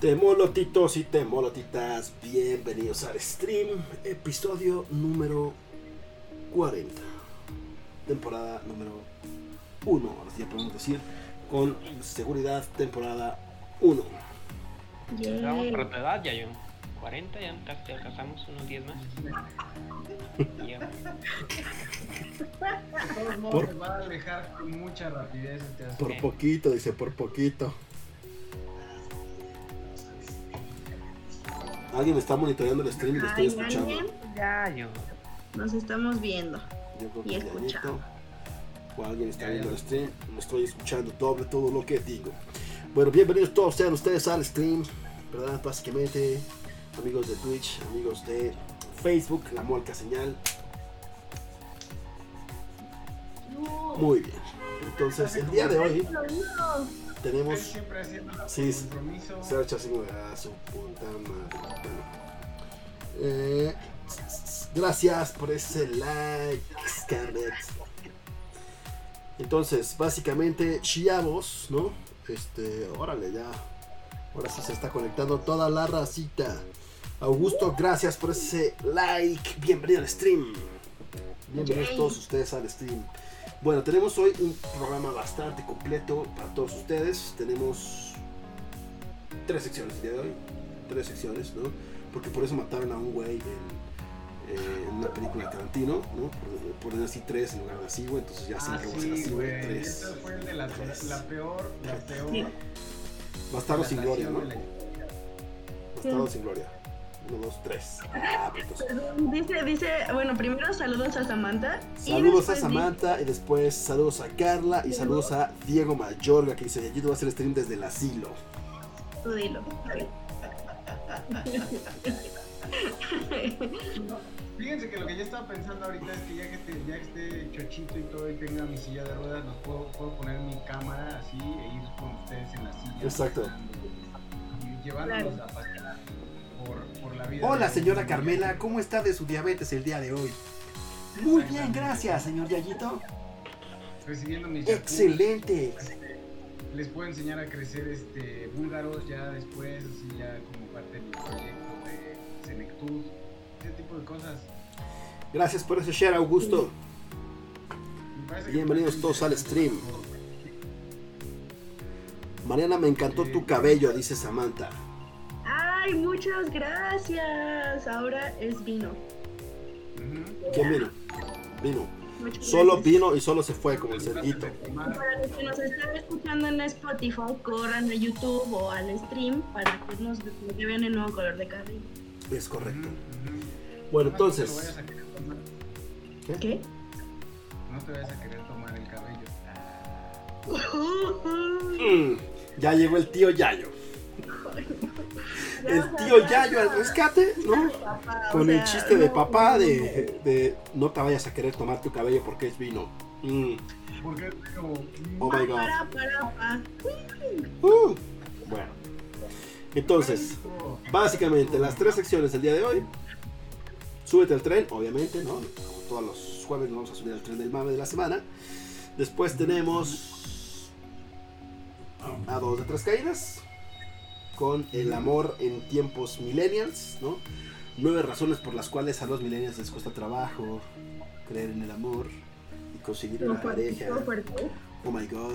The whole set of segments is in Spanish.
Temolotitos y temolotitas, bienvenidos al stream, episodio número 40, temporada número 1, ahora sí ya podemos decir, con seguridad, temporada 1. Vamos por tu edad, ya yo. 40, ya casi te alcanzamos unos 10 más. Ya. De todos modos, Por- se va a alejar con mucha rapidez este. Por poquito, dice, por poquito. Alguien está monitoreando el stream y lo estoy escuchando. alguien, Ya yo. nos estamos viendo. Yo creo Y que escuchando. Danielito, O alguien está Ya, viendo ya. el stream. Lo estoy escuchando doble todo lo que digo. Bueno, bienvenidos todos sean ustedes al stream. ¿Verdad? Básicamente, amigos de Twitch, amigos de Facebook, la Molca Señal. Muy bien. Entonces, el día de hoy Él tenemos. siempre haciendo Sí, compromiso. Se va a "Ah, su puta madre. Bueno. Eh, gracias por ese like, Scarlett. Entonces, básicamente, chiavos, ¿no? Este, órale, ya. Ahora sí se está conectando toda la racita. Augusto, gracias por ese like. Bienvenido al stream. Bienvenidos todos ustedes al stream. Bueno, tenemos hoy un programa bastante completo para todos ustedes. Tenemos tres secciones el día de hoy. Tres secciones, ¿no? Porque por eso mataron a un güey en, eh, en una película de Tarantino, ¿no? Por poner así tres en lugar de así, güey. Entonces ya Ah, siempre va a ser sí, así, güey. Tres. Esta fue de la, Tres. la peor, la peor. Sí. Bastardo sin gloria, ¿no? Bastardo sin gloria. Uno, dos, tres. Ah, Dice, dice, bueno, primero saludos a Samantha. y Saludos a Samantha y después saludos a Carla y saludos a Diego Mayorga que dice, yo te voy a hacer stream desde el asilo. Tú dilo. Fíjense que lo que yo estaba pensando ahorita es que ya que, te- ya que esté chochito y todo y tenga mi silla de ruedas, los puedo, puedo poner mi cámara así e ir con ustedes en la silla. Exacto. Y llevándolos a pasear por, por la vida. Hola señora Carmela, ¿cómo está de su diabetes el día de hoy? Muy bien, gracias señor Yayito. Recibiendo mis. Excelente. Les puedo enseñar a crecer este búlgaros ya después, así ya como parte de mi proyecto de Senectud, ese tipo de cosas. Gracias por ese share, Augusto. Bienvenidos todos al stream. Mariana, me encantó tu cabello, dice Samantha. Ay, muchas gracias. Ahora es vino. ¿Quién vino? Vino. Muchas Solo gracias. vino y solo se fue como el cerguito. Para los que nos están escuchando en Spotify, corran a YouTube o al stream para que nos vean el nuevo color de cabello. Es correcto. Bueno, entonces... ¿Qué? No te vayas a querer tomar el cabello. Mm, ya llegó el tío Yayo. El tío Yayo al rescate, ¿no? Con el chiste de papá de, de no te vayas a querer tomar tu cabello porque es vino. Mm, Porque es como. Oh my god. Uh, bueno. Entonces, básicamente las tres secciones del día de hoy. Súbete al tren, obviamente, ¿no? Como todos los jueves nos vamos a subir al tren del mame de la semana. Después tenemos a dos de tres caídas. Con el amor en tiempos millennials, ¿no? Nueve razones por las cuales a los millennials les cuesta trabajo creer en el amor y conseguir una pareja. Oh my god.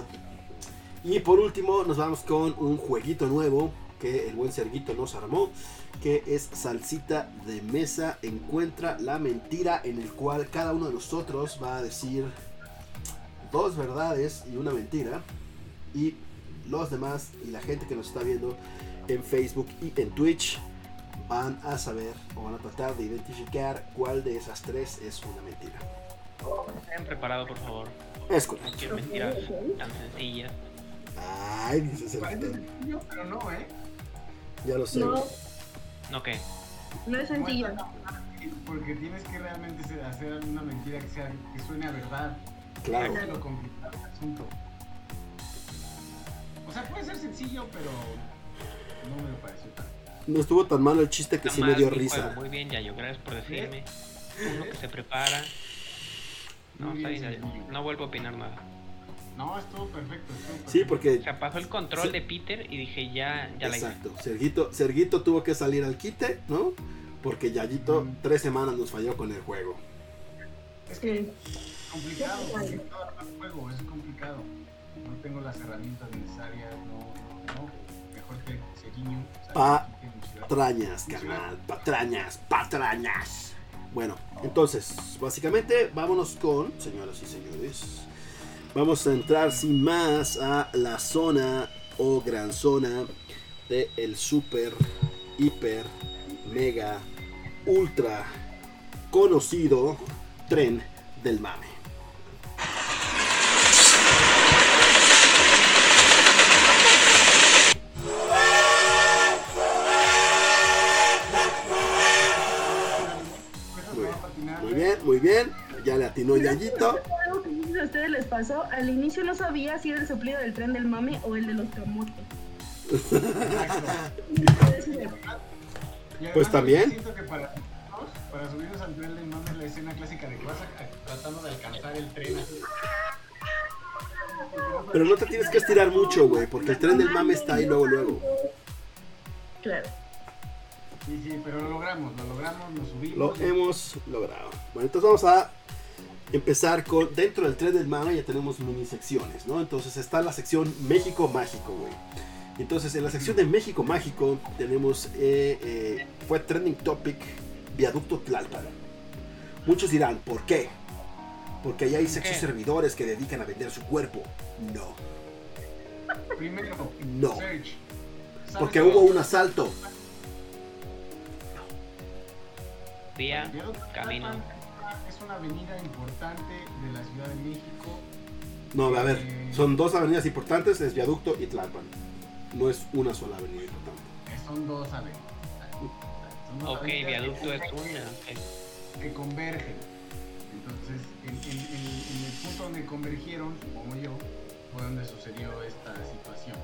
Y por último nos vamos con un jueguito nuevo que el buen Serguito nos armó, que es Salsita de Mesa Encuentra la Mentira, en el cual cada uno de nosotros va a decir dos verdades y una mentira. Y los demás y la gente que nos está viendo en Facebook y en Twitch van a saber o van a tratar de identificar cuál de esas tres es una mentira. Estén preparados, por favor. Es No correcto. quiero mentiras tan sencillas. Ay, dice sencillo, pero no, ¿eh? Ya lo sé. No. ¿No qué? no es sencillo. Porque tienes que realmente hacer una mentira que, sea, que suene a verdad. Claro. Ese es lo complicado del asunto. O sea, puede ser sencillo, pero no me lo pareció tan. No estuvo tan malo el chiste que sí me dio risa. juego. Muy bien, Yayo. Gracias por decirme. Uno que se prepara. No, está bien, Yayo. No vuelvo a opinar nada. No, estuvo perfecto. estuvo perfecto. Sí, O porque. sea, pasó el control Sí. de Peter y dije, ya, ya la hice. Exacto. Serguito, Serguito tuvo que salir al quite, ¿no? Porque Yayito Mm. tres semanas nos falló con el juego. Es que es complicado, complicado armar juego, es complicado. No tengo las herramientas necesarias, no. Patrañas, carnal. Patrañas, patrañas. Bueno, entonces, básicamente, vámonos con, señoras y señores. Vamos a entrar sin más a la zona o gran zona de el super, hiper, mega, ultra conocido tren del mame. Bien, muy bien. Ya le atinó Yayito. Algo que a ustedes les pasó, al inicio no sabía si era el soplido del tren del mame o el de los camotes. Pues también. Siento que para, subirnos- para subirnos al tren del mame es la escena clásica de que vas tratando de alcanzar el tren así. Pero no te tienes que estirar mucho, güey, porque el tren del mame está ahí luego, luego. Claro. Sí, sí, pero lo logramos, lo logramos, nos subimos. Lo hemos logrado. Bueno, entonces vamos a empezar con. Dentro del tren del mame ya tenemos mini secciones, ¿no? Entonces está la sección México Mágico, güey. Entonces en la sección de México Mágico tenemos. eh, eh, fue trending topic Viaducto Tlalpan. Muchos dirán, ¿por qué? Porque ahí hay sexos servidores que dedican a vender su cuerpo. No. Primero, No. Serge, ¿sabes Porque hubo un asalto. Camino. Tlalpan Es una avenida importante de la Ciudad de México. No, a ver, son dos avenidas importantes, es Viaducto y Tlalpan. No es una sola avenida importante. Eh, Son dos avenidas. Son dos Ok, avenidas viaducto es una. ok. que convergen. Entonces, en, en- en- en el punto donde convergieron, supongo yo, fue donde sucedió esta situación.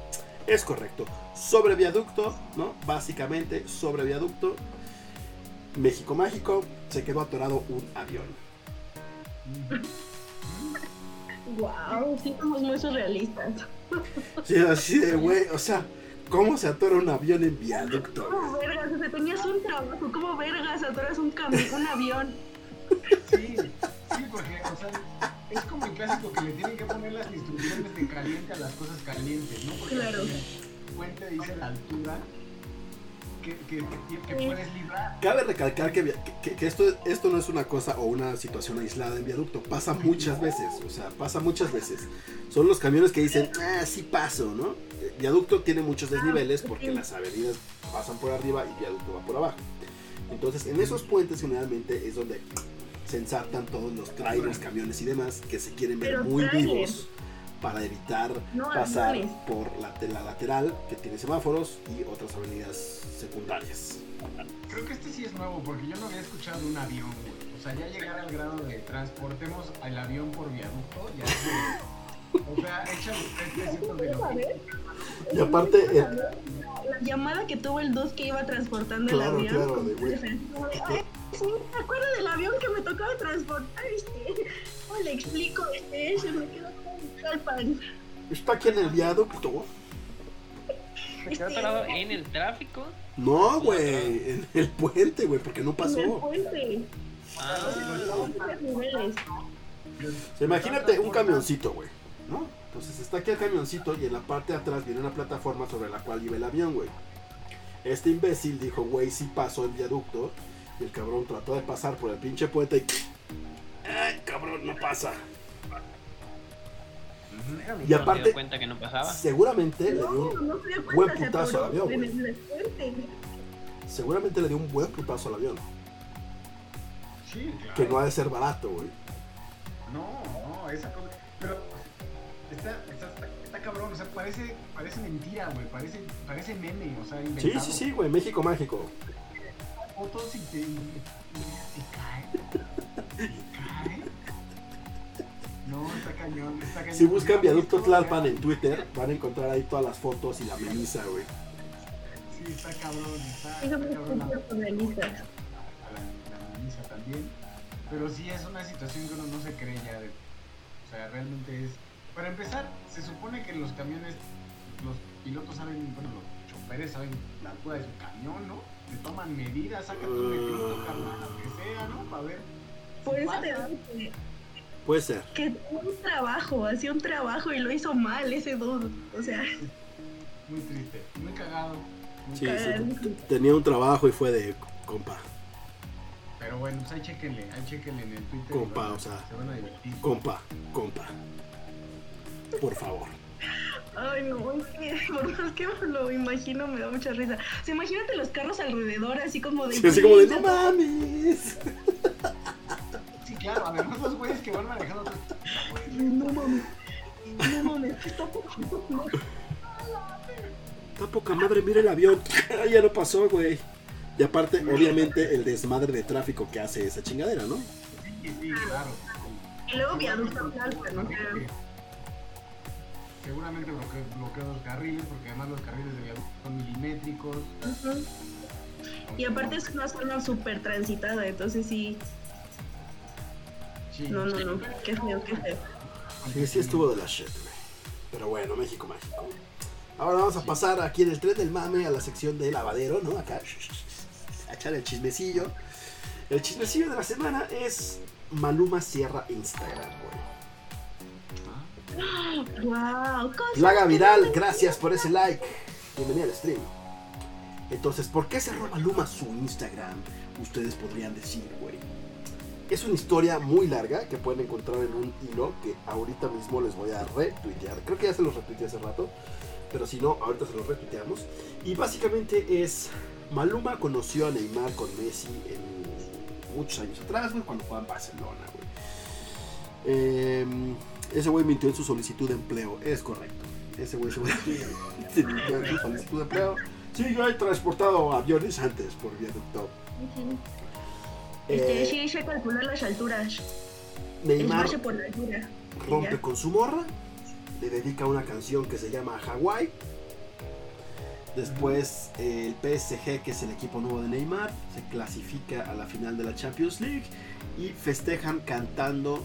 Es correcto. Sobre viaducto, ¿no? Básicamente, sobre viaducto, México Mágico, se quedó atorado un avión. Wow, sí somos muy surrealistas. Sí, así de, güey, o sea, ¿cómo se atora un avión en viaducto? ¿Cómo vergas? O sea, tenías un trabajo. ¿Cómo vergas atoras un camión, un avión? Sí, sí, porque, o sea, es como el clásico que le tienen que poner las instrucciones de caliente a las cosas calientes, ¿no? Porque Claro. el puente dice la altura que, que, que, que Sí. puedes librar. Cabe recalcar que, via- que- que esto, esto no es una cosa o una situación aislada en viaducto, pasa muchas veces, o sea, pasa muchas veces. Son los camiones que dicen, ah, sí paso, ¿no? Eh, Viaducto tiene muchos desniveles porque las avenidas pasan por arriba y viaducto va por abajo. Entonces, en esos puentes generalmente es donde se ensartan todos los trailers, camiones y demás que se quieren ver Pero muy trailers. vivos para evitar No pasar aviones. por la, la lateral que tiene semáforos y otras avenidas secundarias. Creo que este sí es nuevo porque yo no había escuchado un avión, güey. O sea, ya llegar al grado de transportemos el avión por viaducto, ya es de- O sea, échale pesitos de lo que... Y aparte, eh, La llamada que tuvo el 2 que iba transportando Claro, el avión. claro, de güey. Como de, "Ay, sí, me acuerdo del avión que me tocaba transportar, este. ¿Cómo le explico? Este, se me quedó Tlalpan. está aquí en el viaducto. Se quedó atorado en el tráfico. No, güey, en el puente, güey, porque no En el pasó. puente. Ah, imagínate un camioncito, güey, ¿no? Entonces está aquí el camioncito y en la parte de atrás viene una plataforma sobre la cual iba el avión, güey. Este imbécil dijo, güey, sí pasó el viaducto. Y el cabrón trató de pasar por el pinche puente y... ¡Ay, cabrón, no pasa! Y ¿no aparte- se dio cuenta que no pasaba? Seguramente le dio No, un, no cuenta. buen putazo al avión, güey. seguramente le dio un buen putazo al avión. Sí, claro. Que no ha de ser barato, güey. No, no, esa cosa. Pero Está, está, está, está cabrón, o sea, parece, parece mentira, güey, parece, parece meme, o sea, Sí, inventado. sí, sí, güey, México mágico. Fotos y te... y- y- y cae. Cañón, está cañón. Si buscan Viaducto Tlalpan en Twitter, van a encontrar ahí todas las fotos y la memisa, güey. Sí, está cabrón, está, está cabrón. la- súper surrealistas. a la, misa también. Pero sí es una situación que uno no se cree ya. De, o sea, realmente es. Para empezar, se supone que los camiones, los pilotos saben, bueno, los choferes saben la altura de su camión, ¿no? Le toman medidas, sacan tu metrito, carnal, aunque sea, ¿no? Para ver. Por eso pasa. te digo que, Puede ser. que tuvo un trabajo, hacía un trabajo y lo hizo mal ese dude. O sea, Muy triste, muy cagado. muy Sí, cagado. Tenía un trabajo y fue de compa. Pero bueno, pues ahí chequenle, ahí chequenle en el Twitter. Compa, van o sea, Se van a divertir. Compa, compa. Por favor. ay no, es que por más que lo imagino me da mucha risa. O sea, imagínate los carros alrededor, así como de. Sí, así como de no mames. Claro, además los güeyes que van manejando. No mames. No mames, está poco. Está poca madre, mira el avión. ya no pasó, güey. Y aparte, obviamente, el desmadre de tráfico que hace esa chingadera, ¿no? Sí, sí, claro. Y luego viaducto Tlalpan. Seguramente bloquea, bloquea los carriles, porque además los carriles de viaducto son milimétricos. Ujú. Y aparte es una zona súper transitada, entonces sí. Sí. No, no, no. Qué feo, qué feo. Sí, sí estuvo de la shit, güey. Pero bueno, México mágico. Ahora vamos a pasar aquí en el tren del mame a la sección de lavadero, ¿no? Acá. A echar el chismecillo. El chismecillo de la semana es Maluma cierra Instagram, güey. Wow, Plaga viral, gracias por ese like. Bienvenido al stream. Entonces, ¿por qué cerró Maluma su Instagram? Ustedes podrían decir, güey. Es una historia muy larga que pueden encontrar en un hilo que ahorita mismo les voy a retuitear. Creo que ya se los retuiteé hace rato, pero si no, ahorita se los retuiteamos. Y básicamente es Maluma conoció a Neymar con Messi en muchos años atrás, güey, cuando jugaba en Barcelona, güey. Em, ese güey mintió en su solicitud de empleo, es correcto. Ese güey se mintió en su solicitud de empleo. Sí, yo he transportado aviones antes por viaducto. Este, Eh, sí, se calculan las alturas. Es Neymar base por la altura. Rompe con su morra, le dedica una canción que se llama Hawaii. Después eh, el PSG, que es el equipo nuevo de Neymar, se clasifica a la final de la Champions League y festejan cantando,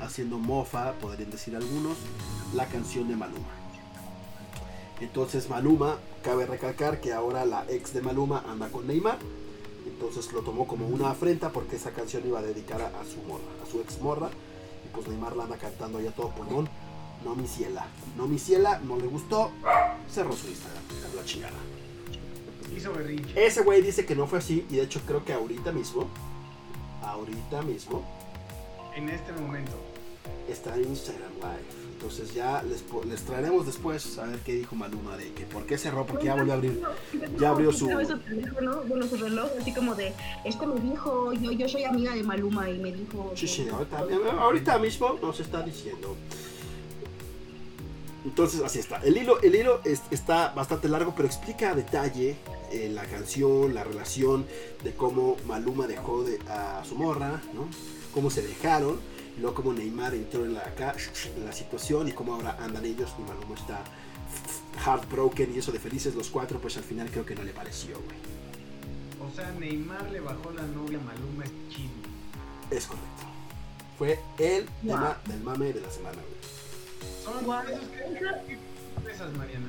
haciendo mofa, podrían decir algunos, la canción de Maluma. Entonces Maluma, cabe recalcar que ahora la ex de Maluma anda con Neymar. Entonces lo tomó como una afrenta porque esa canción iba a dedicar a, a su morra, a su ex morra. Y pues Neymar la anda cantando ahí a todo pulmón. No mi ciela. No mi ciela, no le gustó. Cerró su Instagram. La chingada. Hizo berrinche. Ese güey dice que no fue así. Y de hecho creo que ahorita mismo. Ahorita mismo. En este momento. Está en Instagram Live. Entonces ya les, traeremos después a ver qué dijo Maluma de que por qué cerró, porque ya volvió a abrir. ya abrió su- bueno, su reloj, así como de, este me dijo, yo, yo soy amiga de Maluma y me dijo... Sí, sí, ahorita, ahorita mismo nos está diciendo. Entonces, así está. El hilo, el hilo es- está bastante largo, pero explica a detalle eh, la canción, la relación de cómo Maluma dejó de, a su morra, ¿no? Cómo se dejaron, y luego cómo Neymar entró en la, acá, en la situación y cómo ahora andan ellos y Maluma está heartbroken y eso de felices los cuatro, pues al final creo que no le pareció, güey. O sea, Neymar le bajó la novia a Maluma es chisme. Es correcto. Fue el Wow. tema del mame de la semana, güey. Son Guau. esos que, ¿qué tipo de esas, Mariana?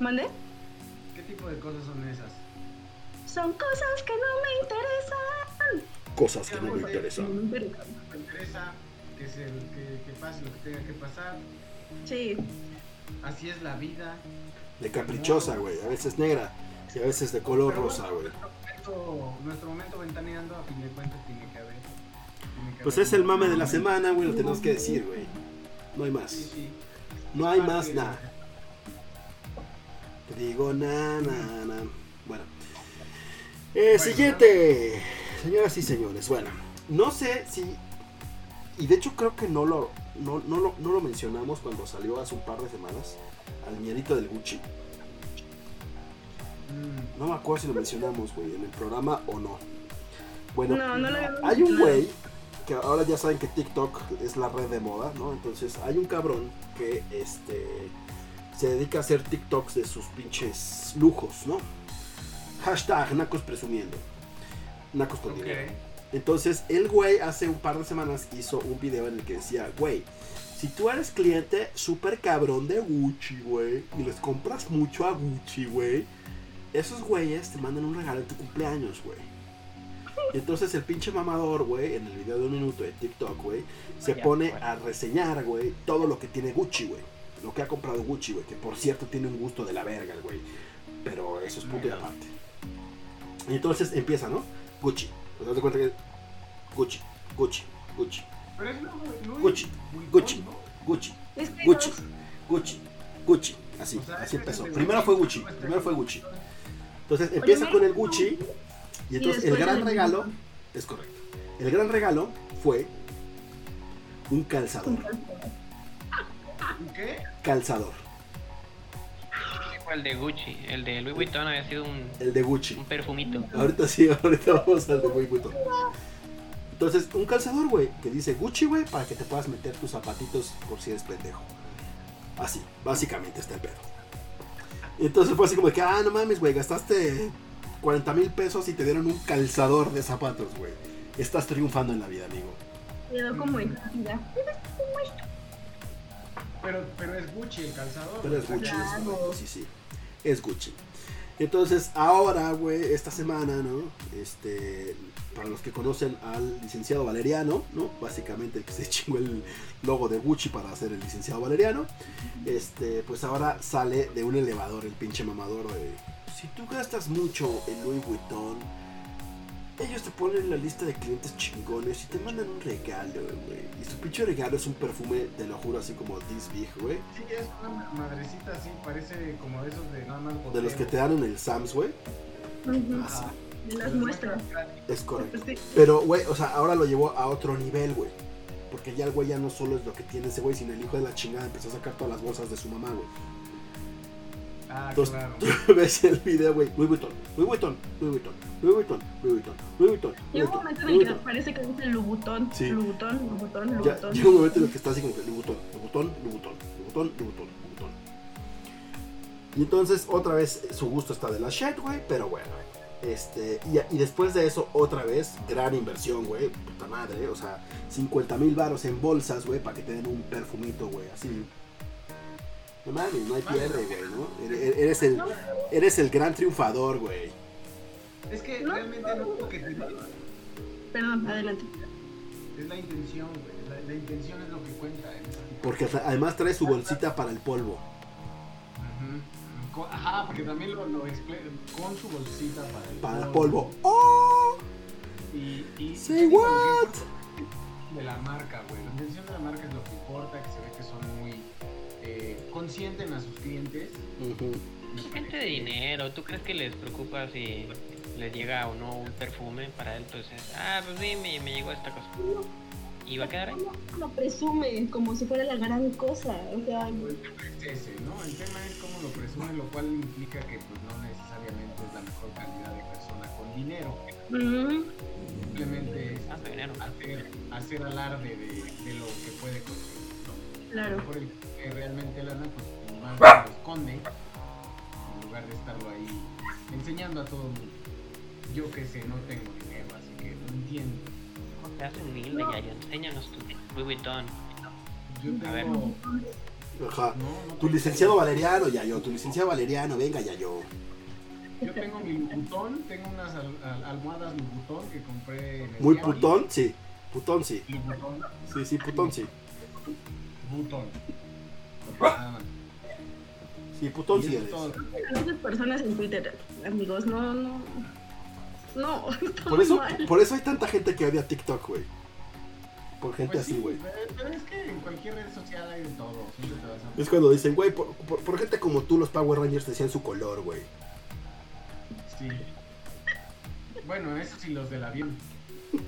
¿Mande? ¿Qué tipo de cosas son esas? Son cosas que no me interesan. Cosas que no me interesan. No me interesan. Que, se, que, que pase lo que tenga que pasar. Sí, Así es la vida. De caprichosa, güey. A veces negra y a veces de color Pero rosa, güey. Nuestro momento, nuestro momento ventaneando, a fin de cuentas, tiene que haber. tiene que Pues haber es el mame de la semana, güey. Lo tenemos que decir, güey. No hay más. sí. No hay más nada. Te digo na, na, na. Bueno. Eh, Bueno, siguiente. Señoras y señores. Bueno. No sé si... Y de hecho creo que no lo no, no, lo, no lo mencionamos cuando salió hace un par de semanas, al mierito del Gucci. Mm, No me acuerdo si lo mencionamos, güey, en el programa o no. Bueno, No, no hay un güey que ahora ya saben que TikTok es la red de moda, ¿no? Entonces hay un cabrón que este se dedica a hacer TikToks de sus pinches lujos, ¿no? Hashtag Nacos presumiendo. Nacos con ok. dinero. Entonces el güey hace un par de semanas hizo un video en el que decía, güey, si tú eres cliente súper cabrón de Gucci, güey, y les compras mucho a Gucci, güey, esos güeyes te mandan un regalo en tu cumpleaños, güey. Y entonces el pinche mamador, güey, en el video de un minuto de TikTok, güey, se pone a reseñar, güey, todo lo que tiene Gucci, güey. Lo que ha comprado Gucci, güey, que por cierto tiene un gusto de la verga, el güey. Pero eso es punto y aparte. Y entonces empieza, ¿no? Gucci. ¿Te das cuenta que Gucci, Gucci, Gucci, Pero es Gucci, Gucci. ¿no? Gucci, Es que Gucci. Gucci, Gucci. Así, O sea, así empezó. es Primero fue Gucci, primero fue es Gucci. Entonces empieza con el Gucci y entonces el gran regalo es correcto. El gran regalo fue un calzador. ¿Qué? Calzador. El de Gucci, el de Louis Vuitton había sido un, El de Gucci. un perfumito. Ahorita sí, ahorita vamos al de Louis Vuitton. Entonces, un calzador, güey, que dice Gucci, güey, para que te puedas meter tus zapatitos por si eres pendejo. Así, básicamente está el pedo. Y entonces fue así como que, ah, no mames, güey, gastaste 40 mil pesos y te dieron un calzador de zapatos, güey. Estás triunfando en la vida, amigo. Quedó como en ya. Pero, pero es Gucci el calzador. Pero es Gucci, Claro. es sí, sí. Es Gucci. Entonces, ahora, güey, esta semana, ¿no? Este, para los que conocen al licenciado Valeriano, ¿no? Básicamente el que se chingó el logo de Gucci para hacer el licenciado Valeriano. Este, pues ahora sale de un elevador el pinche mamador de... Si tú gastas mucho en Louis Vuitton, ellos te ponen en la lista de clientes chingones y te mandan un regalo, güey. Y su pinche regalo es un perfume, te lo juro, así como This Big, güey. Sí, es una madrecita así, parece como de esos de nada más De los que te dan en el Sams, güey. Ujú. Así. De las muestras. Es correcto. Sí. Pero, güey, o sea, ahora lo llevó a otro nivel, güey. Porque ya el güey ya no solo es lo que tiene ese güey, sino el hijo de la chingada empezó a sacar todas las bolsas de su mamá, güey. Ah, Entonces, claro. tú ves el video, güey. Louis Vuitton, Louis Vuitton, Louis Vuitton, Louis Vuitton, Louis Vuitton, Louis Vuitton. Llega un momento en el que parece que dice Lubutón. Sí. Lubutón, Lubutón, Ya, Lubutón. llega un momento en el que está así como que Louis Vuitton, Louis Vuitton, Louis Vuitton. Y entonces, otra vez, su gusto está de la shit, güey, pero bueno. Este, y, y después de eso, otra vez, gran inversión, güey, puta madre, o sea, 50 mil baros en bolsas, güey, para que te den un perfumito, güey, así. No mames, no hay pierde, güey, ¿no? Eres- Eres el, eres el gran triunfador, güey. Es que No. realmente lo único que te Perdón, adelante. es la intención, güey. La, la intención es lo que cuenta tipo. Porque además trae su bolsita para el polvo. Co- Ajá, porque también lo, lo explica con su bolsita para el Para el polvo. ¡Oh! Y, y Say what? De la marca, güey. La intención de la marca es lo que importa, que se ve que son muy eh, consienten a sus clientes. Ujú. Gente de dinero, ¿tú crees que les preocupa si les llega o no un perfume para él? Pues es, ah, pues sí, me, me llegó esta cosa. Y va a quedar ahí. Lo presume como si fuera la gran cosa. O sea, Es ese, ¿no? El tema es cómo lo presume, lo cual implica que pues no necesariamente es la mejor calidad de persona con dinero. mm, Simplemente es hacer, hacer alarde de, de lo que puede conseguir. ¿no? claro. Por el que realmente lana, pues más lo esconde en lugar de estarlo ahí enseñando a todo el mundo. Yo que sé, no tengo dinero, así que no entiendo. Te hace humilde, ya, ya. Enséñanos tu Louis Vuitton. Yo tengo. A ver. Ajá. No, no Tu tengo- licenciado Valeriano, ya yo. Tu licenciado Valeriano, venga, ya yo. Yo tengo mi Lubutón, tengo unas al- al- almohadas Lubutón que compré en el Muy putón, sí. Putón, sí. Lubutón, Sí, sí, putón, sí. butón. Nada más. Sí, putón, sí veces personas en Twitter, amigos, no, no. No, está Por muy eso, mal. por eso hay tanta gente que odia TikTok, güey. Por gente Pues así, sí, güey. pero- Pero es que en cualquier red social hay de todo. Siempre te vas a. Es cuando dicen, güey, por, por- por gente como tú, los Power Rangers decían su color, güey. Sí. Bueno, eso sí, los del avión.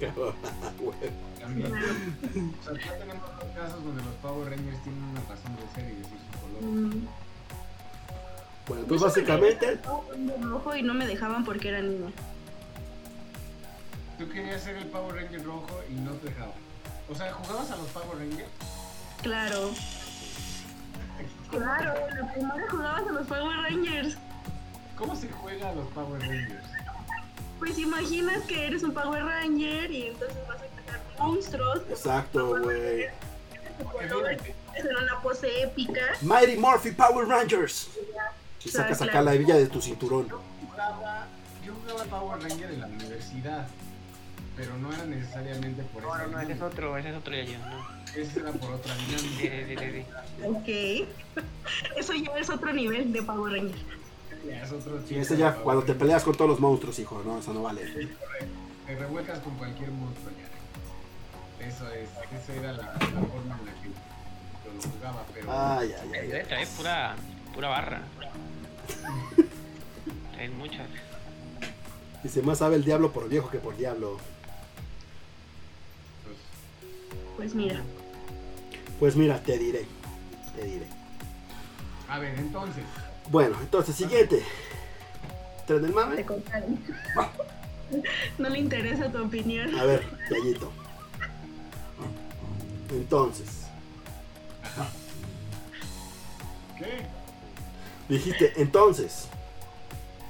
También. O sea, ya tenemos dos casos donde los Power Rangers tienen una razón de ser y decir su color. Mm. Bueno, quería básicamente, Ranger rojo y no me dejaban porque era niña. Tú querías ser el Power Ranger rojo y no te dejaban. O sea, ¿jugabas a los Power Rangers? Claro. Claro, la primaria jugabas a los Power Rangers. ¿Cómo se juega a los Power Rangers? Pues imaginas que eres un Power Ranger y entonces vas a crear monstruos. exacto, güey. Hacer una pose épica. Mighty Morphy Power Rangers. Y sacas acá la hebilla de tu cinturón. Jugaba, yo jugaba Power Ranger en la universidad, pero no era necesariamente por No, eso. no, no, ese es otro, ese es otro ya yo, no. Ese era por otra Sí, dinámica. sí, sí, sí, sí. Ok. Eso ya es otro nivel de Power Ranger. Ya es otro Sí, de ya cuando te peleas con todos los monstruos, hijo, no, eso no vale. Te revuelcas con cualquier monstruo ya. Eso es, esa era la, la forma en la que yo lo jugaba, pero Ay, ay, ay. Debe traer pura, pura barra. Traen muchas. Dice, más sabe el diablo por viejo que por diablo. Pues mira. Pues mira, te diré. Te diré. a ver, entonces, Bueno, entonces, siguiente. Tren del Te mame. contaron. No le interesa tu opinión. A ver, Yayito. Entonces, ¿qué? dijiste, entonces.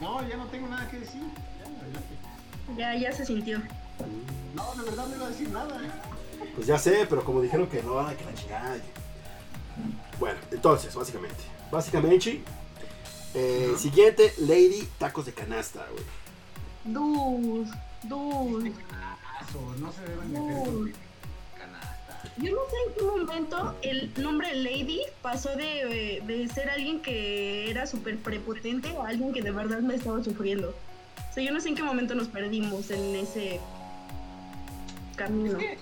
No, ya no tengo nada que decir. Ya. Ya, ya se sintió. No, de verdad no iba a decir nada. Pues ya sé, pero como dijeron que no, que la chingada. Bueno, entonces, básicamente. Básicamente, eh, siguiente, Lady Tacos de Canasta, güey. Dus, dus. Paso, no se deben meter con canasta. Yo no sé en qué momento el nombre Lady pasó de, de ser alguien que era súper prepotente a alguien que de verdad me estaba sufriendo. O sea, yo no sé en qué momento nos perdimos en ese Es camino. que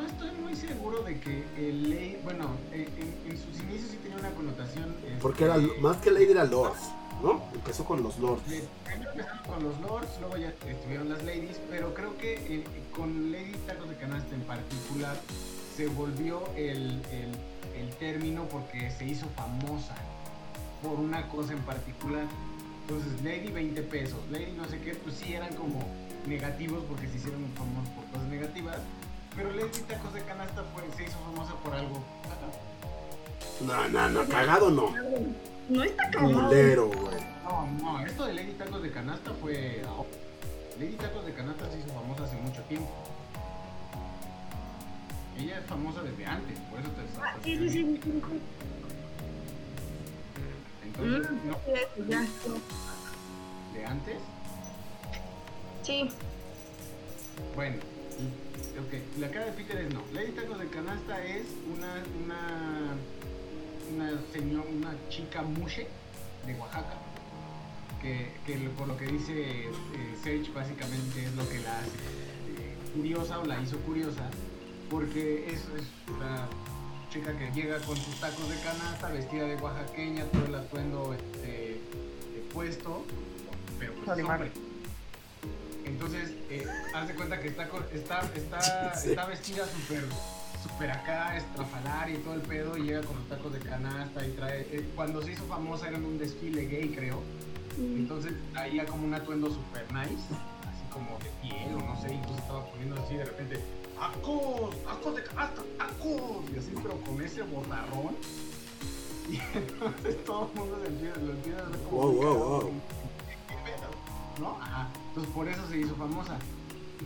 no estoy muy seguro de que el ley, bueno, en, en- en sus inicios sí tenía una connotación. Porque era, este, más que Lady era Lords, ¿no? Empezó con los Lords. Primero empezaron con los lords, luego ya estuvieron las ladies, pero creo que eh, con Lady Tacos de Canasta en particular se volvió el, el, el término porque se hizo famosa por una cosa en particular. Entonces, Lady 20 pesos, Lady no sé qué, pues sí eran como negativos porque se hicieron famosos por cosas negativas, pero Lady Tacos de Canasta fue, se hizo famosa por algo. No, no, no, cagado no. No está cagado. Culero, güey. No, no, esto de Lady Tacos de Canasta fue. Lady Tacos de Canasta se hizo famosa hace mucho tiempo. Ella es famosa desde antes, por eso te Ah, sí, sí, sí. Entonces, Mm, no, ya. de antes, Sí, bueno. Ok, la cara de Peter es no. Lady Tacos de Canasta es una. una. una señor, una chica mushe de Oaxaca. Que, que por lo que dice eh, Serge básicamente es lo que la hace eh, curiosa o la hizo curiosa porque es, es una chica que llega con sus tacos de canasta vestida de oaxaqueña todo el atuendo este, puesto pero pues hombre. Entonces eh, haz de cuenta que está con- está está, Sí. está vestida súper súper acá estrafalaria y todo el pedo y llega con sus tacos de canasta y trae eh, cuando se hizo famosa era en un desfile gay creo entonces traía como un atuendo super nice, así como de piel o no sé, incluso estaba poniendo así de repente, ¡Tacos! ¡Tacos de canasta! ¡Tacos! Y así, pero con ese botarrón. Y entonces todo el mundo se empieza, lo empieza a ver como. Wow, wow, wow. ¿No? Ajá. Entonces por eso se hizo famosa.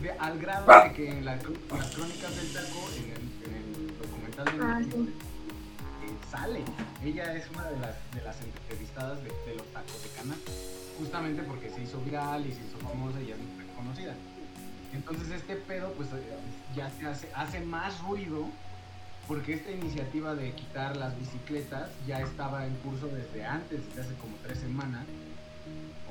De- al grado Ah. de que en, la- en las crónicas del taco, en el, en el documental de Ah, sí. eh, sale. Ella es una de las, de las entrevistadas de, de los tacos de canasta. Justamente porque se hizo viral y se hizo famosa y ya es muy reconocida. Entonces este pedo pues eh, ya se hace, hace más ruido porque esta iniciativa de quitar las bicicletas ya estaba en curso desde antes, desde hace como tres semanas,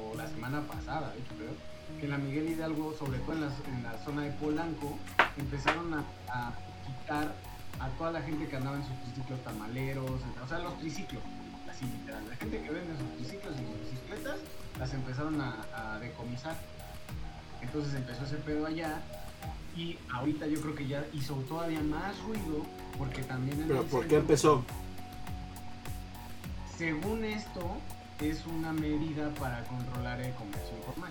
o la semana pasada, de hecho creo, que la Miguel Hidalgo, sobre todo en la, en la zona de Polanco, empezaron a, a quitar a toda la gente que andaba en sus triciclos tamaleros, o sea, los triciclos, así literal, la gente que vende sus triciclos y sus bicicletas, las empezaron a, a decomisar. Entonces empezó ese pedo allá Y ahorita yo creo que ya hizo todavía más ruido porque también en Pero ¿por qué empezó? Según esto, es una medida para controlar el comercio informal.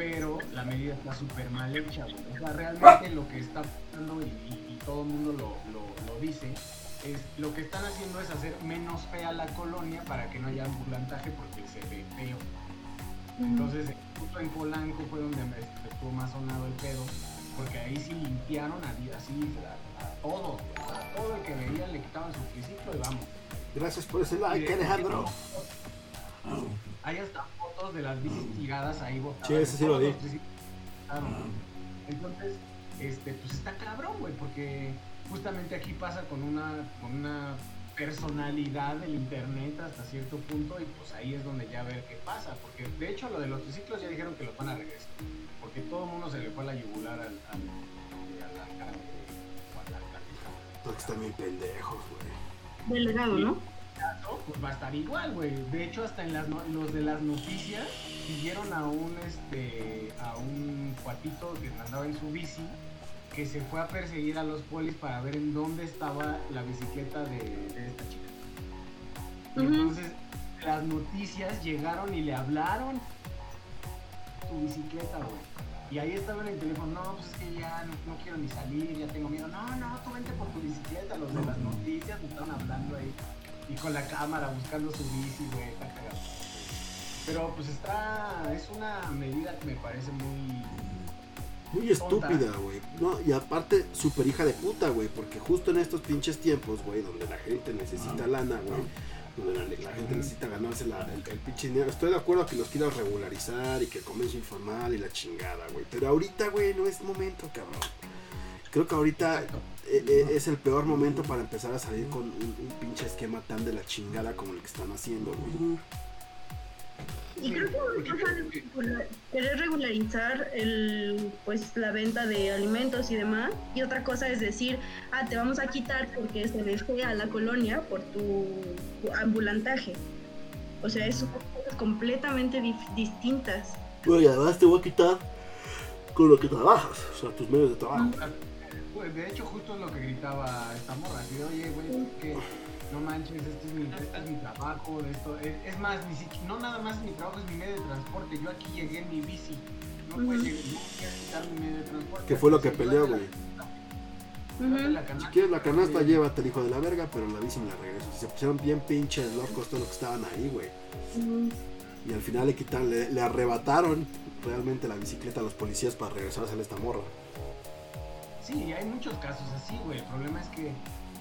Pero la medida está súper mal hecha, güey. O sea, realmente lo que está pasando, y, y- y todo el mundo lo, lo- lo dice, es lo que están haciendo es hacer menos fea la colonia para que no haya ambulantaje porque se ve feo. Entonces, justo en Polanco fue donde me estuvo más sonado el pedo, porque ahí sí limpiaron a, así a, a todo el que veía le quitaban su triciclo y vamos. Gracias por ese like, Alejandro. Hay hasta fotos de las bicis tiradas ahí botadas. Sí, ese sí lo. Entonces, este, pues está cabrón, güey, porque justamente aquí pasa con una, con una personalidad del internet hasta cierto punto y pues ahí es donde ya ver qué pasa, porque de hecho lo de los triciclos ya dijeron que los van a regresar, porque todo el mundo se le fue la yugular al, al, a la cara de- o a la plática. Porque están bien pendejos, güey. Delegado, ¿no? Caso, pues va a estar igual, güey. De hecho, hasta en las no- los de las noticias siguieron a un este a un cuatito que andaba en su bici que se fue a perseguir a los polis para ver en dónde estaba la bicicleta de, de esta chica. Y entonces las noticias llegaron y le hablaron tu bicicleta, güey. Y ahí estaba en el teléfono, no, pues es que ya no, no quiero ni salir, ya tengo miedo. No, no, tú vente por tu bicicleta. Los de las noticias me estaban hablando ahí. Y con la cámara buscando su bici, güey, está cagado. Pero pues está, es una medida que me parece muy... Muy estúpida, güey. No, y aparte, super hija de puta, güey. Porque justo en estos pinches tiempos, güey, donde la gente necesita lana, güey. Donde la, la gente necesita ganarse la- el, el pinche dinero. Estoy de acuerdo que los quieras regularizar y que el comercio informal y la chingada, güey. Pero ahorita, güey, no es momento, cabrón. Creo que ahorita es el peor momento para empezar a salir con un, un pinche esquema tan de la chingada como el que están haciendo, güey. Y creo que una cosa querer regularizar el, pues, la venta de alimentos y demás. Y otra cosa es decir, ah, te vamos a quitar porque se ve fea la colonia por tu, ambulantaje. O sea, es cosas completamente distintas. Güey, además te voy a quitar con lo que trabajas, o sea, tus medios de trabajo. Pues de hecho justo es lo que gritaba esta morra, así de, oye, güey, es que no manches, este es mi, este es mi trabajo, esto, es, es más, ni siquiera, no nada más mi trabajo, es mi medio de transporte, yo aquí llegué en mi bici, no puedes llegar, no puedes quitar mi medio de transporte. Que fue lo que peleó, güey. Si quieres la canasta, llévate el hijo de la verga, pero la bici me la regreso. Se pusieron bien pinches locos todos los que estaban ahí, güey. Y al final le quitaron, le, le arrebataron realmente la bicicleta a los policías para regresarse a esta morra. Sí, hay muchos casos así, güey. El problema es que,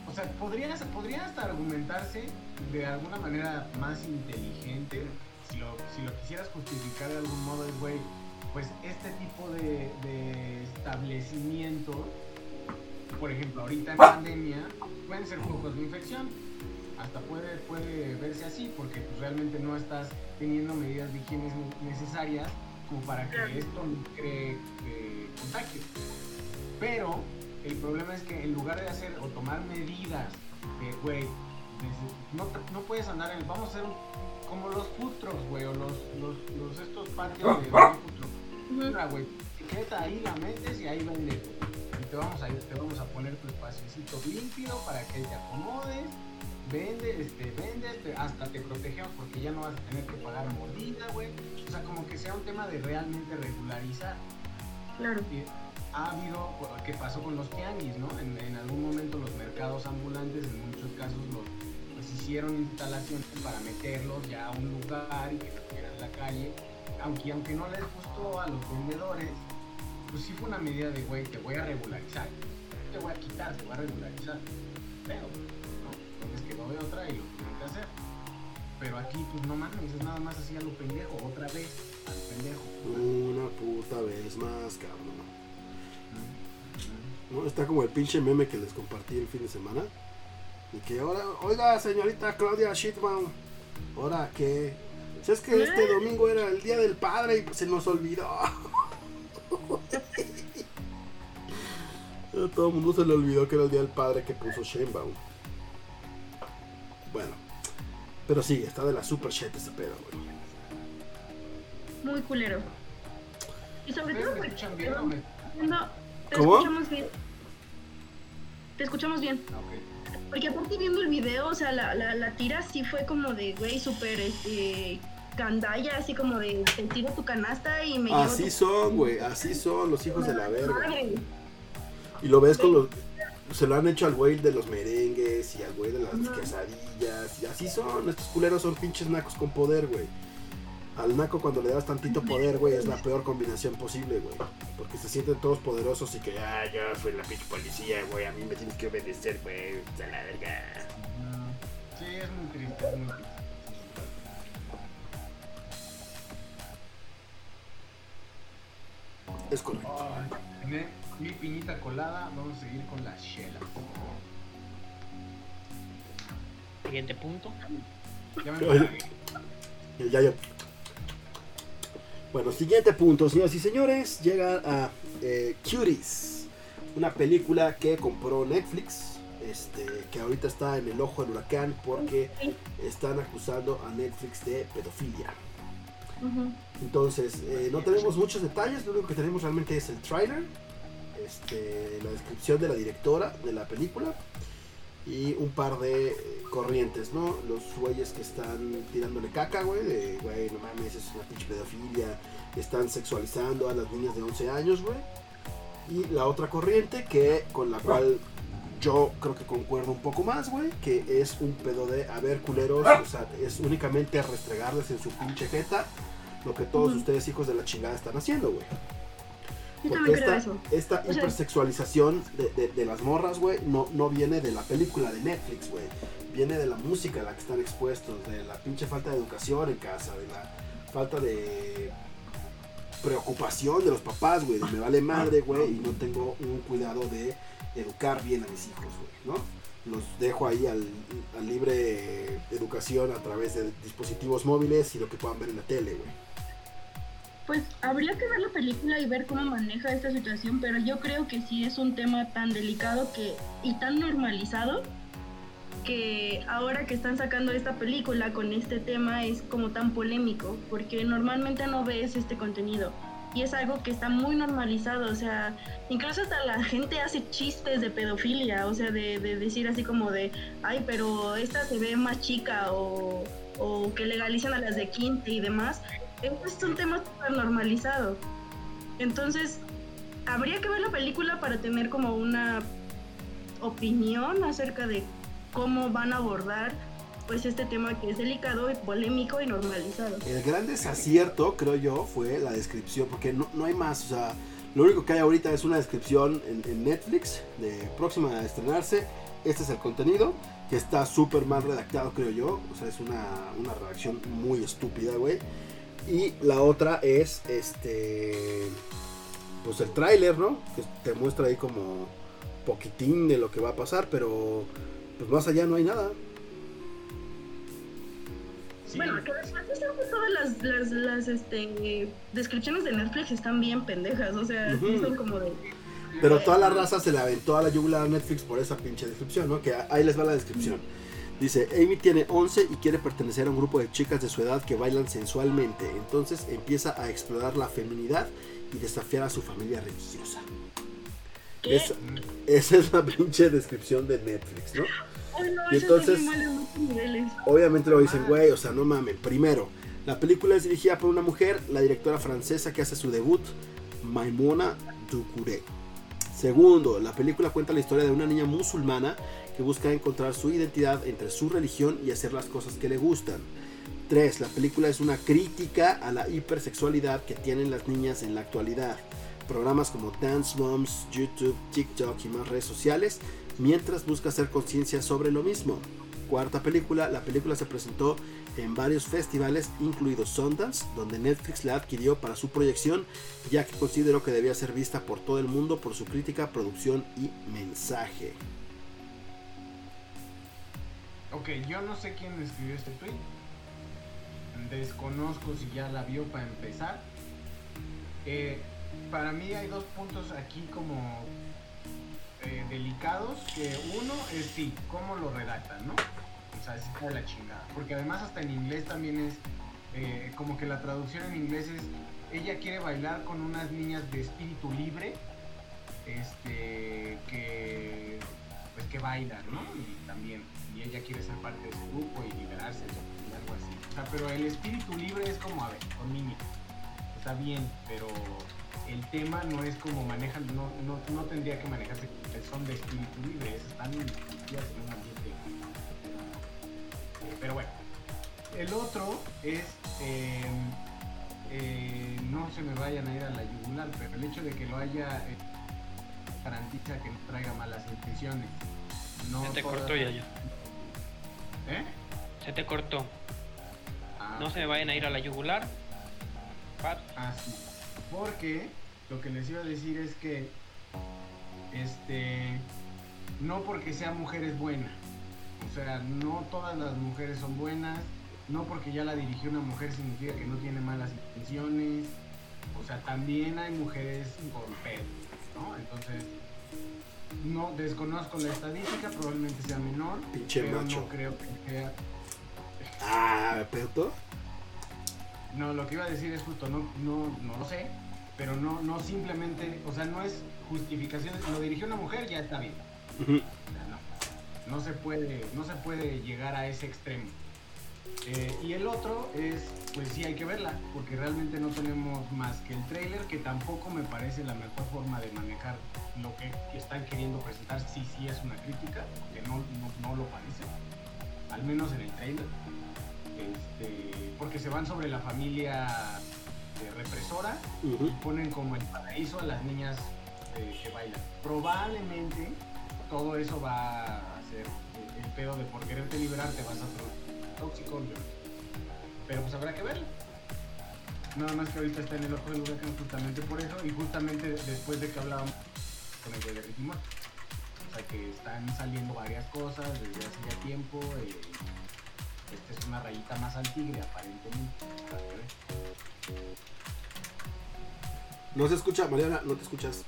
o sea, podría, podría hasta argumentarse de alguna manera más inteligente, si lo, si lo quisieras justificar de algún modo, es, güey, pues este tipo de, establecimientos, por ejemplo, ahorita en pandemia, pueden ser focos de infección. Hasta puede, puede verse así, porque pues, realmente no estás teniendo medidas de higiene necesarias como para que esto cree eh, contagio. Pero el problema es que en lugar de hacer o tomar medidas de, güey, no, puedes andar en, vamos a hacer un- como los trucks, güey, o los, los, los estos patios de. Mira, güey, bicicleta ahí la metes y ahí vendes. Y te vamos a, te vamos a poner tu espaciocito limpio para que te acomodes, vendes, este, vendes, te- hasta te protegemos porque ya no vas a tener que pagar mordida, güey. O sea, como que sea un tema de realmente regularizar Claro. y ha habido, ¿qué pasó con los tianguis, no? En, en algún momento los mercados ambulantes, en muchos casos, los, pues hicieron instalaciones para meterlos ya a un lugar y que estuvieran en la calle. Aunque, aunque no les gustó a los vendedores, pues sí fue una medida de, güey, te voy a regularizar. Te voy a quitar, te voy a regularizar. Pero, ¿no? Entonces quedó de otra y lo tuvieron que hacer. Pero aquí, pues no mames, es nada más así a lo pendejo, otra vez, al pendejo. Una puta vez más, cabrón. ¿No? Está como el pinche meme que les compartí el fin de semana. Y que ahora, oiga, señorita Claudia Shitman, ahora que. Si es que este domingo era el día del padre y pues se nos olvidó. A todo el mundo se le olvidó que era el día del padre que puso Sheinbaum. Bueno, pero sí, está de la super shit ese pedo, güey. Muy culero. Y sobre ¿Ustedes todo porque No, te ¿Cómo? escuchamos bien. Te escuchamos bien. Ah. Porque aparte viendo el video, o sea, la, la, la tira sí fue como de, güey, súper, este, candalla, así como de, te tiro tu canasta y me Así son, güey, así son los hijos de la verga. Madre. Y lo ves con los. Se lo han hecho al güey de los merengues y al güey de las Ajá. quesadillas. Y así son. Estos culeros son pinches nacos con poder, güey. Al naco cuando le das tantito poder, güey, es la peor combinación posible, güey. Porque se sienten todos poderosos y que, ah, yo soy la pinche policía, güey, a mí me tienes que obedecer, güey, a la verga. Sí, es muy triste, es muy triste. Es correcto. Ay, mi piñita colada, vamos a seguir con la chela. Siguiente punto. Ya me Ay. yayo. Bueno, siguiente punto, señoras y señores. Llega a eh, Cuties, una película que compró Netflix. Este, que ahorita está en el ojo del huracán porque están acusando a Netflix de pedofilia. Entonces, eh, no tenemos muchos detalles, lo único que tenemos realmente es el trailer, este, la descripción de la directora de la película y un par de eh, corrientes, ¿no? Los güeyes que están tirándole caca, güey, de, güey, no mames, es una pinche pedofilia, están sexualizando a las niñas de 11 años, güey. Y la otra corriente que con la cual yo creo que concuerdo un poco más, güey, que es un pedo de, a ver, culeros, o sea, es únicamente restregarles en su pinche jeta lo que todos ustedes hijos de la chingada están haciendo, güey. Yo Porque esta, eso. esta O sea- hipersexualización de, de- de las morras, güey, no, no viene de la película de Netflix, güey. Viene de la música a la que están expuestos, de la pinche falta de educación en casa, de la falta de preocupación de los papás, güey. Me vale madre, güey, y no tengo un cuidado de educar bien a mis hijos, güey, ¿no? Los dejo ahí al, al libre educación a través de dispositivos móviles y lo que puedan ver en la tele, güey. Pues habría que ver la película y ver cómo maneja esta situación, pero yo creo que sí es un tema tan delicado que y tan normalizado que ahora que están sacando esta película con este tema es como tan polémico, porque normalmente no ves este contenido y es algo que está muy normalizado, o sea, incluso hasta la gente hace chistes de pedofilia, o sea, de, de decir así como de, ay, pero esta se ve más chica o, o que legalizan a las de 15 y demás. Esto es un tema súper normalizado. Entonces, habría que ver la película para tener como una opinión acerca de cómo van a abordar pues este tema que es delicado y polémico y normalizado. El gran desacierto, creo yo, fue la descripción, porque no, no hay más, o sea, lo único que hay ahorita es una descripción en, en Netflix de próxima a estrenarse. Este es el contenido, que está súper mal redactado, creo yo, o sea, es una, una redacción muy estúpida, güey. Y la otra es, este, pues el tráiler, ¿no? Que te muestra ahí como poquitín de lo que va a pasar, pero pues más allá no hay nada. Sí, Bueno, que después que todas las, las, las, este, descripciones de Netflix están bien pendejas, o sea, sí Ujú. son como de... Pero toda la raza se le aventó a la yugular a Netflix por esa pinche descripción, ¿no? Que ahí les va la descripción. Dice, Amy tiene 11 y quiere pertenecer a un grupo de chicas de su edad que bailan sensualmente. Entonces empieza a explorar la feminidad y desafiar a su familia religiosa. Esa, es la pinche descripción de Netflix, ¿no? Ay, no, y eso entonces-. Obviamente lo dicen, güey, o sea, no mamen. Primero, la película es dirigida por una mujer, la directora francesa que hace su debut, Maimona Ducouré. Segundo, la película cuenta la historia de una niña musulmana que busca encontrar su identidad entre su religión y hacer las cosas que le gustan. Tres, la película es una crítica a la hipersexualidad que tienen las niñas en la actualidad. Programas como Dance Moms, YouTube, TikTok y más redes sociales, mientras busca hacer conciencia sobre lo mismo. Cuarta película, la película se presentó en varios festivales, incluido Sundance, donde Netflix la adquirió para su proyección, ya que consideró que debía ser vista por todo el mundo por su crítica, producción y mensaje. Ok, yo no sé quién escribió este tweet. Desconozco si ya la vio para empezar. Eh, para mí hay dos puntos aquí como eh, delicados. Que uno es sí, cómo lo redactan, ¿no? O sea, es de la chingada. Porque además hasta en inglés también es eh, como que la traducción en inglés es ella quiere bailar con unas niñas de espíritu libre este, que, pues que baila, ¿no? Y también, y ella quiere ser parte de ese grupo y liberarse y algo así. O sea, pero el espíritu libre es como, a ver, con Mimi, está bien, pero el tema no es como manejan, no, no, no tendría que manejarse son de espíritu libre, es están metidas en un ambiente. Pero bueno, el otro es, eh, eh, no se me vayan a ir a la yugular, pero el hecho de que lo haya eh, garantiza que no traiga malas intenciones. No te todas- cortó ya, ya. ¿Eh? Se te cortó. Ah, No se me vayan a ir a la yugular. Pat. Ah, sí. Porque lo que les iba a decir es que este no porque sea mujer es buena. O sea, no todas las mujeres son buenas. No porque ya la dirigió una mujer significa que no tiene malas intenciones. O sea, también hay mujeres con pedo, ¿no? Entonces, no desconozco la estadística, probablemente sea menor. Pinche pero macho. no creo que sea Ah, ¿pedo? No, lo que iba a decir es justo, no, no, no lo sé, pero no, no simplemente, o sea, no es justificación, lo dirigió una mujer, ya está bien. O sea, no, no se puede, no se puede llegar a ese extremo. Eh, y el otro es, pues sí hay que verla, porque realmente no tenemos más que el trailer, que tampoco me parece la mejor forma de manejar lo que están queriendo presentar, si sí es una crítica, que no, no, no lo parece, al menos en el trailer. Este, porque se van sobre la familia represora y ponen como el paraíso a las niñas eh, que bailan. Probablemente todo eso va a ser el pedo de por quererte liberarte vas a ser tóxico. No. Pero pues habrá que verlo. Nada más que ahorita está en el ojo del huracán justamente por eso y justamente después de que hablábamos con el de Ricky Morty. O sea que están saliendo varias cosas desde hace ya tiempo. eh, esta es una rayita más al tigre aparentemente. No se escucha, Mariana, no te escuchas.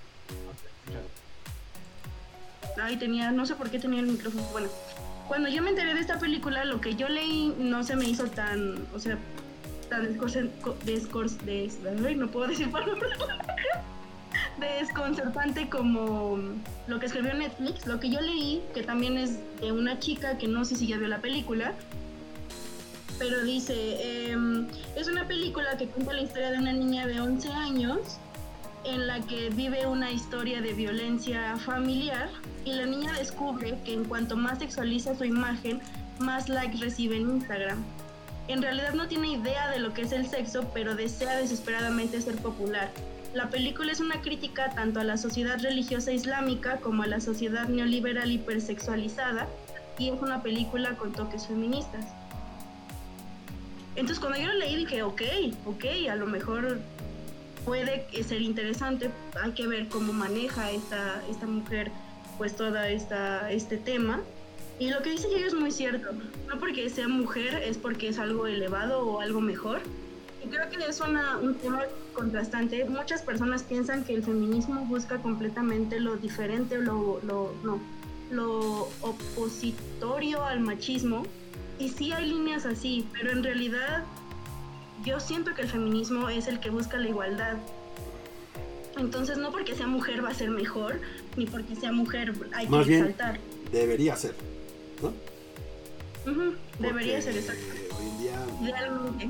Ya. Ay, tenía, no sé por qué tenía el micrófono. Bueno, cuando yo me enteré de esta película, lo que yo leí no se me hizo tan, o sea, tan desconcer- descor- des- ay, no puedo decir palabras. desconcertante como lo que escribió Netflix. Lo que yo leí, que también es de una chica que no sé si ya vio la película, pero dice, em, es una película que cuenta la historia de una niña de 11 años en la que vive una historia de violencia familiar y la niña descubre que en cuanto más sexualiza su imagen, más likes recibe en Instagram. En realidad no tiene idea de lo que es el sexo, pero desea desesperadamente ser popular. La película es una crítica tanto a la sociedad religiosa islámica como a la sociedad neoliberal hipersexualizada y es una película con toques feministas. Entonces cuando yo lo leí dije, ok, ok, a lo mejor puede ser interesante, hay que ver cómo maneja esta, esta mujer pues toda esta, este tema. Y lo que dice Yayo es muy cierto, no porque sea mujer es porque es algo elevado o algo mejor. Y creo que es una, un tema contrastante. Muchas personas piensan que el feminismo busca completamente lo diferente, lo, lo, no, lo opositorio al machismo. Y sí hay líneas así, pero en realidad yo siento que el feminismo es el que busca la igualdad. Entonces no porque sea mujer va a ser mejor, ni porque sea mujer hay Más que bien- exaltar. Debería ser, ¿no? Debería Porque ser exacto. Hoy en día, Idealmente.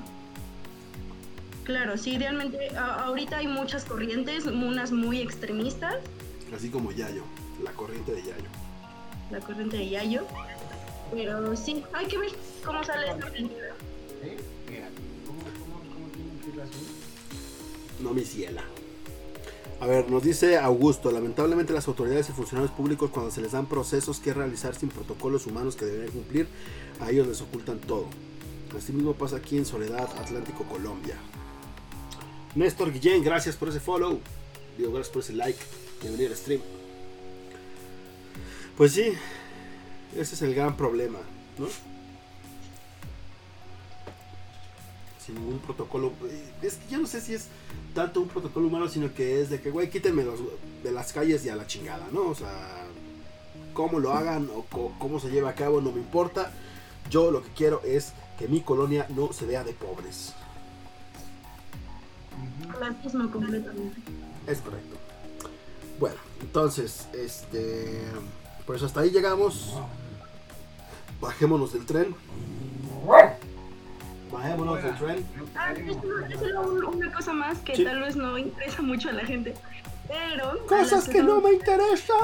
Claro, sí, idealmente. a- ahorita hay muchas corrientes, unas muy extremistas, así como Yayo, la corriente de Yayo. la corriente de Yayo. Pero sí, hay que ver cómo sale esta película. ¿Eh? Mira, ¿cómo, cómo, cómo tienen que ir las? No mi ciela. A ver, nos dice Augusto, lamentablemente las autoridades y funcionarios públicos cuando se les dan procesos que realizar sin protocolos humanos que deberían cumplir, a ellos les ocultan todo. Así mismo pasa aquí en Soledad, Atlántico, Colombia. Néstor Guillén, gracias por ese follow. Digo, gracias por ese like. Bienvenido al stream. Pues sí, ese es el gran problema, ¿no? Sin ningún protocolo. Es que yo no sé si es tanto un protocolo humano, sino que es de que, güey, quítenme los, de las calles y a la chingada, ¿no? O sea, cómo lo hagan o cómo se lleva a cabo no me importa. Yo lo que quiero es que mi colonia no se vea de pobres. Completamente. Es correcto. Bueno, Entonces, este. Pues hasta ahí llegamos. Bajémonos del tren. Bajémonos del tren. Ah, es solo- una cosa más que Sí. tal vez no interesa mucho a la gente. Pero. Cosas que no me interesan.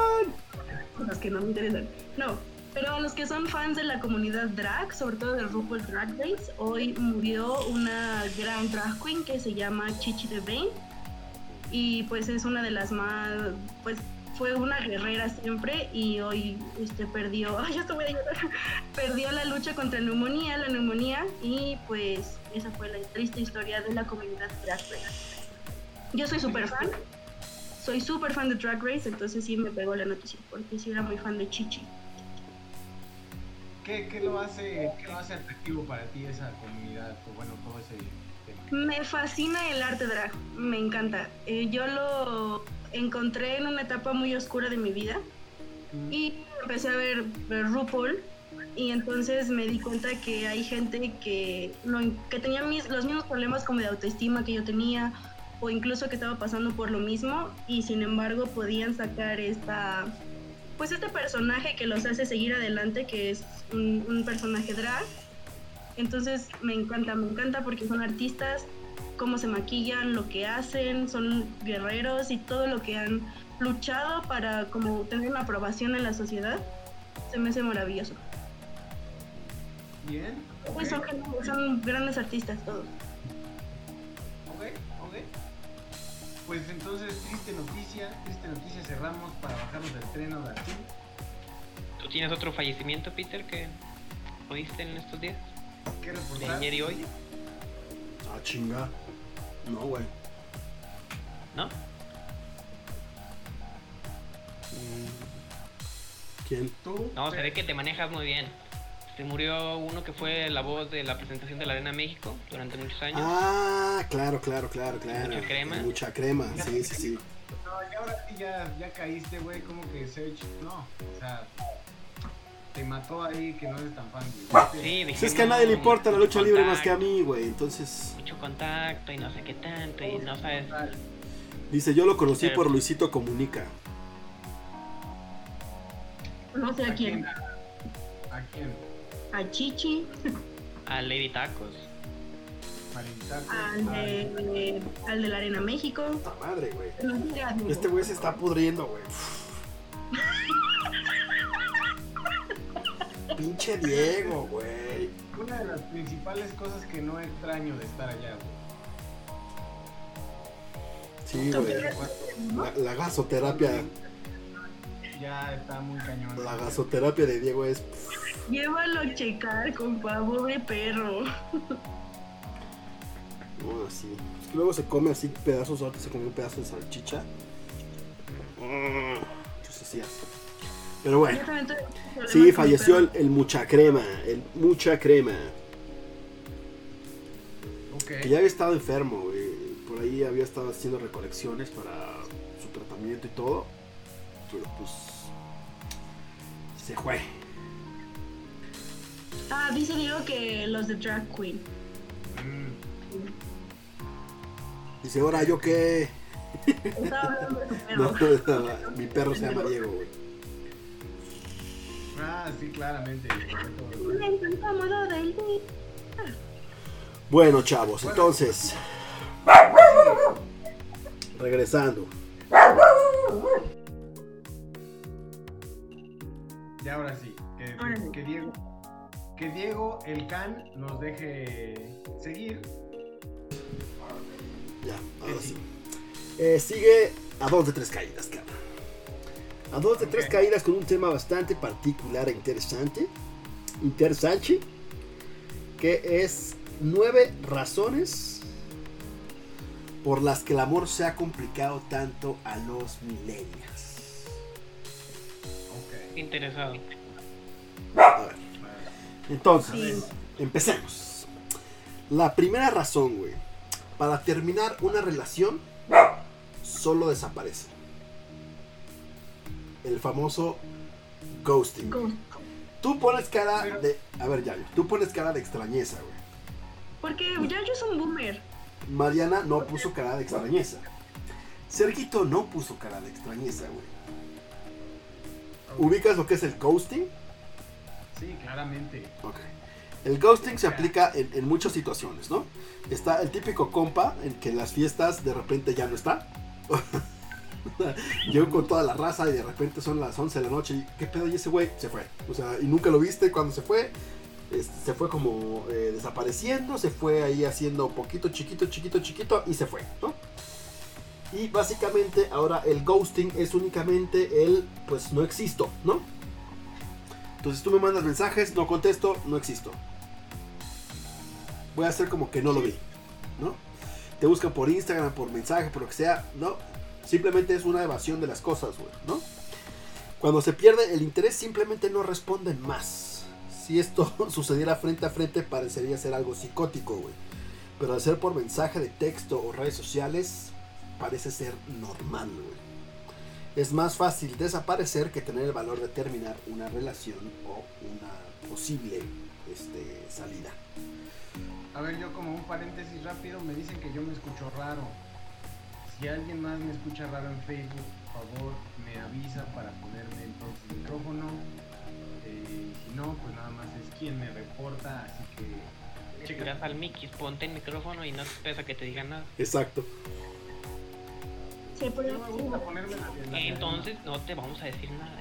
Cosas que no me interesan. No. Pero a los que son fans de la comunidad drag, sobre todo de RuPaul Drag Race, hoy murió una gran drag queen que se llama Chichi DeVane. Y pues es una de las más. Pues fue una guerrera siempre y hoy este, perdió. Ay, ya te voy a llorar. Perdió la lucha contra neumonía, la neumonía. Y pues esa fue la triste historia de la comunidad drag race. Yo soy súper fan. Soy súper fan de Drag Race, entonces sí me pegó la noticia, porque sí era muy fan de Chichi. ¿Qué, qué lo hace, ¿Qué lo hace atractivo para ti esa comunidad? O bueno, todo ese tema. Me fascina el arte drag, me encanta. Eh, yo lo encontré en una etapa muy oscura de mi vida y empecé a ver, RuPaul y entonces me di cuenta que hay gente que, no, que tenía mis- los mismos problemas como de autoestima que yo tenía o incluso que estaba pasando por lo mismo y sin embargo podían sacar esta pues este personaje que los hace seguir adelante que es un, un personaje drag. Entonces me encanta, me encanta porque son artistas, cómo se maquillan, lo que hacen, son guerreros y todo lo que han luchado para como tener una aprobación en la sociedad, se me hace maravilloso. Bien. Pues son, son grandes artistas todos. Ok, ok. Pues entonces, triste noticia, triste noticia, cerramos para bajarnos del tren ahora sí. ¿Tú tienes otro fallecimiento, Peter, que oíste en estos días? ¿Qué ¿De reportar? ayer y hoy? Ah, chinga. No, güey. ¿No? ¿Quién? ¿Tú? No, se ve que te manejas muy bien. Se murió uno que fue la voz de la presentación de la Arena México durante muchos años. Ah, claro, claro, claro, claro. Mucha crema. Mucha crema, sí, sí, sí. No, y ahora sí ya, ya caíste, güey, como que Search, no, o sea, te mató ahí que no eres tan fan, güey. Sí, dije, es que a no, nadie le importa la lucha libre más que a mí, güey. Entonces, Mucho contacto y no sé qué tanto y no sabes. dice, yo lo conocí Pero- por Luisito Comunica. No sé a quién. ¿A quién? A Chichi, A Lady Tacos. Al de, al de la Arena México. Puta madre, güey. No. Este güey se está pudriendo, güey. Pinche Diego, güey. Una de las principales cosas que no extraño de estar allá, güey. Sí, güey. La, la gasoterapia, Ya está muy cañón. la gasoterapia de Diego es. Llévalo a checar, compa, pobre perro. No, así. Es que luego se come así pedazos, ahorita se comió un pedazo de salchicha. Mm, Entonces así hace. Pero bueno. Sí, falleció el, mucha crema. El mucha crema. Que ya había estado enfermo, güey. Por ahí había estado haciendo recolecciones para su tratamiento y todo. Pero pues. Se fue. Ah, dice Diego que los de Drag Queen. Mm, Dice, ahora yo qué. Estaba hablando de su No, mi perro se llama Diego, güey. Ah, sí, claramente. Bueno, chavos, entonces. Regresando. Y ahora sí, que, sí. que Diego, que Diego, el can, nos deje seguir. Ya, ahora Sí. sí. Eh, sigue a dos de tres caídas, cabrón. A dos de tres caídas con un tema bastante particular e interesante. Interesante. Que es nueve razones por las que el amor se ha complicado tanto a los millennials. Ok. Interesado. A ver. Entonces, Sí. empecemos. La primera razón, güey, para terminar una relación, solo desaparece. El famoso ghosting. Tú pones cara Pero- de. A ver, Yayo, tú pones cara de extrañeza, güey. Porque ya yo soy un boomer. Mariana no puso cara de extrañeza. Sergito no puso cara de extrañeza, güey. ¿Ubicas lo que es el ghosting? Sí, claramente. Ok. El ghosting se aplica en, en muchas situaciones, ¿no? Está el típico compa en que en las fiestas de repente ya no está. Llegó con toda la raza y de repente son las 11 de la noche y ¿qué pedo? Y ese güey se fue. O sea, y nunca lo viste cuando se fue. Se fue como eh, desapareciendo, se fue ahí haciendo poquito, chiquito, chiquito, chiquito y se fue, ¿no? Y básicamente ahora el ghosting es únicamente el, pues no existo, ¿no? Entonces tú me mandas mensajes, no contesto, no existo. Voy a hacer como que no lo vi, ¿no? Te buscan por Instagram, por mensaje, por lo que sea, ¿no? Simplemente es una evasión de las cosas, güey, ¿no? Cuando se pierde el interés simplemente no responden más. Si esto sucediera frente a frente parecería ser algo psicótico, güey. Pero al ser por mensaje de texto o redes sociales parece ser normal, güey. Es más fácil desaparecer que tener el valor de terminar una relación o una posible este, salida. A ver, yo como un paréntesis rápido, me dicen que yo me escucho raro. Si alguien más me escucha raro en Facebook, por favor, me avisa para ponerme entonces el micrófono. Eh, si no, pues nada más es quien me reporta, así que... Checas al Mickey, ponte el micrófono y no te pesa que te digan nada. Exacto. Sí, pero No me gusta ponerme la, la- Entonces no te vamos a decir nada.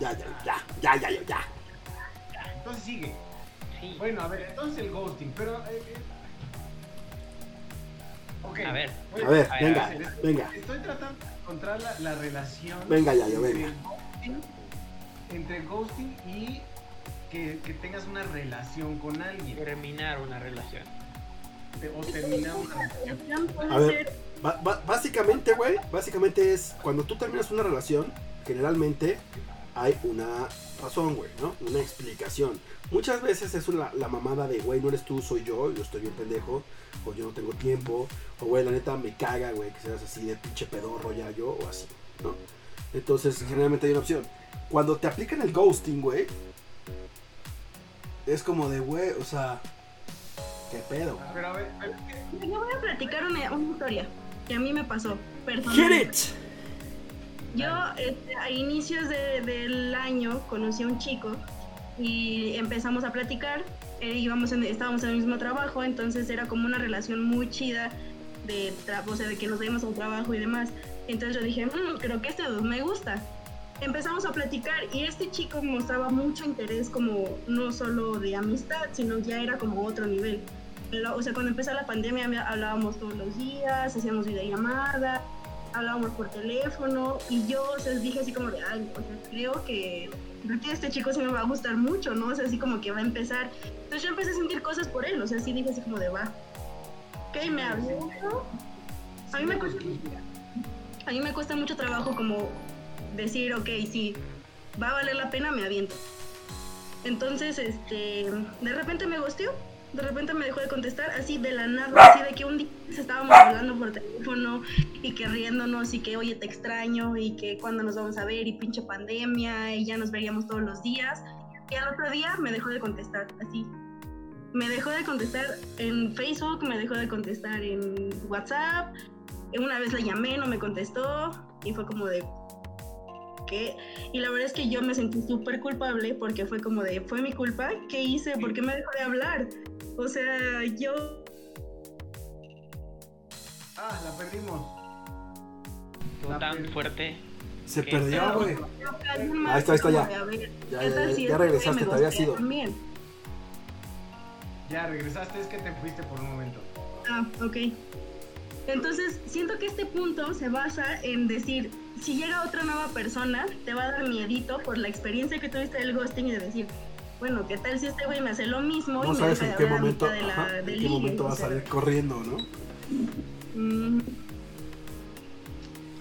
Ya, ya, ya, ya, ya, ya, ya. Entonces sigue. Sí. Bueno, a ver, entonces el ghosting, pero... eh, eh. Ok. A ver. A ver, a venga, ver, venga. Estoy tratando de encontrar la, la relación... Venga, ya, ya, entre venga. Entre ghosting y que, que tengas una relación con alguien. Terminar una relación. o terminar una relación. A ver. básicamente, güey, básicamente es cuando tú terminas una relación, generalmente hay una razón, güey, ¿no? Una explicación. Muchas veces es una- la mamada de, güey, no eres tú, soy yo, yo estoy bien pendejo, o yo no tengo tiempo, o güey, la neta me caga, güey, que seas así de pinche pedorro ya yo, o así, ¿no? Entonces, generalmente hay una opción. Cuando te aplican el ghosting, güey, es como de, güey, o sea, ¿qué pedo? Pero a ver, es que- Yo voy a platicar una, una historia que a mí me pasó. Personalmente. it! Yo este, a inicios de- del año conocí a un chico y empezamos a platicar. eh, íbamos en- estábamos en el mismo trabajo, entonces era como una relación muy chida de, o sea, de que nos dimos un trabajo y demás. Entonces yo dije, "Mm, creo que este me gusta. Empezamos a platicar y este chico mostraba mucho interés como no solo de amistad, sino ya era como otro nivel. Pero, O sea, cuando empezó la pandemia hablábamos todos los días, hacíamos videollamadas, hablábamos por teléfono y yo o sea, dije así como de, ay, o sea, creo que, creo que este chico sí me va a gustar mucho, ¿no? O sea, así como que va a empezar. Entonces yo empecé a sentir cosas por él, o sea, sí dije así como de, va. Ok, me habló. A mí me cuesta, a mí me cuesta mucho trabajo como decir, ok, sí, va a valer la pena, me aviento. Entonces, este, de repente me gosteó, de repente me dejó de contestar, así de la nada, así de que un día estábamos hablando por teléfono y que riéndonos y que, oye, te extraño y que cuando nos vamos a ver y pinche pandemia y ya nos veríamos todos los días. Y al otro día me dejó de contestar, así. Me dejó de contestar en Facebook, me dejó de contestar en WhatsApp. Una vez le llamé, no me contestó y fue como de, ¿qué? Y la verdad es que yo me sentí súper culpable porque fue como de, fue mi culpa, ¿qué hice? ¿Por qué me dejó de hablar? O sea, yo... Ah, la perdimos. La tan per- fuerte. Se perdió, güey. Ahí está, ahí está, ya. de, a ver, Ya, ¿qué ya, ya, ya regresaste, me te había sido. También? Ya regresaste, es que te fuiste por un momento. Ah, ok. Entonces, siento que este punto se basa en decir, si llega otra nueva persona, te va a dar miedito por la experiencia que tuviste del ghosting y de decir, bueno, ¿qué tal si este güey me hace lo mismo y No me sabes deja en de qué momento, de la, ajá, del en qué momento va a salir corriendo, ¿no? mm.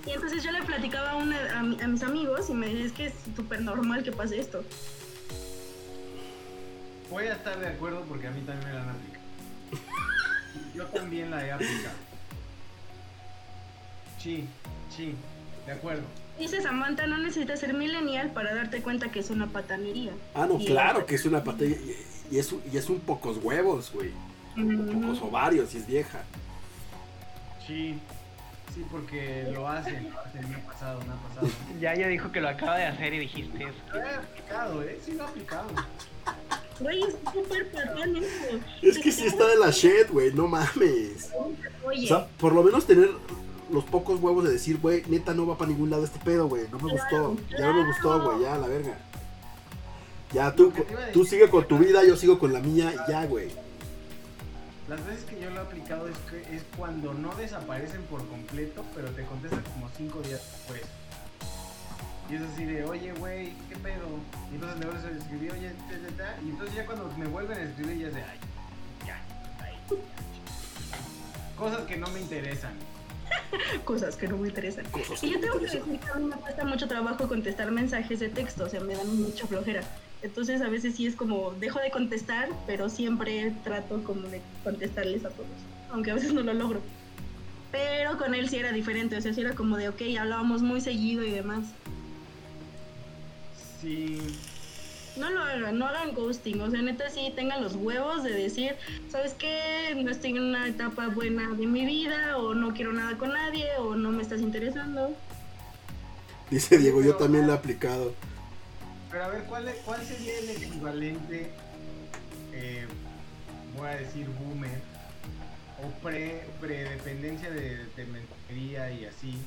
Y entonces yo le platicaba a, una- a mi- a mis amigos y me decían, es que es súper normal que pase esto. Voy a estar de acuerdo porque a mí también me la han aplicado. Yo también la he aplicado. Sí, sí, de acuerdo. Dice Samantha, no necesitas ser millennial para darte cuenta que es una patanería. Ah, no, Y claro es- que es una patilla. Y, y es, un- y es un pocos huevos, güey. Mm. Pocos ovarios y es vieja. Sí. Sí, porque lo hacen, lo hacen, me ha pasado, me ha pasado. Ya ya dijo que lo acaba de hacer y dijiste eso. Lo he aplicado, ¿eh? Sí lo he aplicado. Güey, es súper patán eso. Es que sí está de la shit, güey, no mames. O sea, por lo menos tener los pocos huevos de decir, güey, neta no va para ningún lado este pedo, güey. No me gustó. Ya no me gustó, güey, ya, la verga. Ya, tú, tú sigue con tu vida, yo sigo con la mía y ya, güey. Las veces que yo lo he aplicado es, que, es cuando no desaparecen por completo, pero te contestan como cinco días después. Y es así de, oye, güey, ¿qué pedo? Y entonces me vuelves a escribir, oye, ta, ta, ta, y entonces ya cuando me vuelven a escribir ya es de, ay, ya, ahí. Cosas que no me interesan. cosas que no me interesan. Cosas Y yo tengo que decir que a mí me cuesta mucho trabajo contestar mensajes de texto, o sea, me dan mucha flojera. Entonces a veces sí es como, dejo de contestar, pero siempre trato como de contestarles a todos, aunque a veces no lo logro. Pero con él sí era diferente, o sea, sí era como de, ok, hablábamos muy seguido y demás. Sí, No lo hagan, no hagan ghosting, o sea, neta sí tengan los huevos de decir, ¿sabes qué? No estoy en una etapa buena de mi vida, o no quiero nada con nadie, o no me estás interesando. Dice Diego, yo también lo he aplicado. pero a ver, ¿cuál, es- cuál sería el equivalente, eh, voy a decir boomer, o pre, predependencia de, de y así?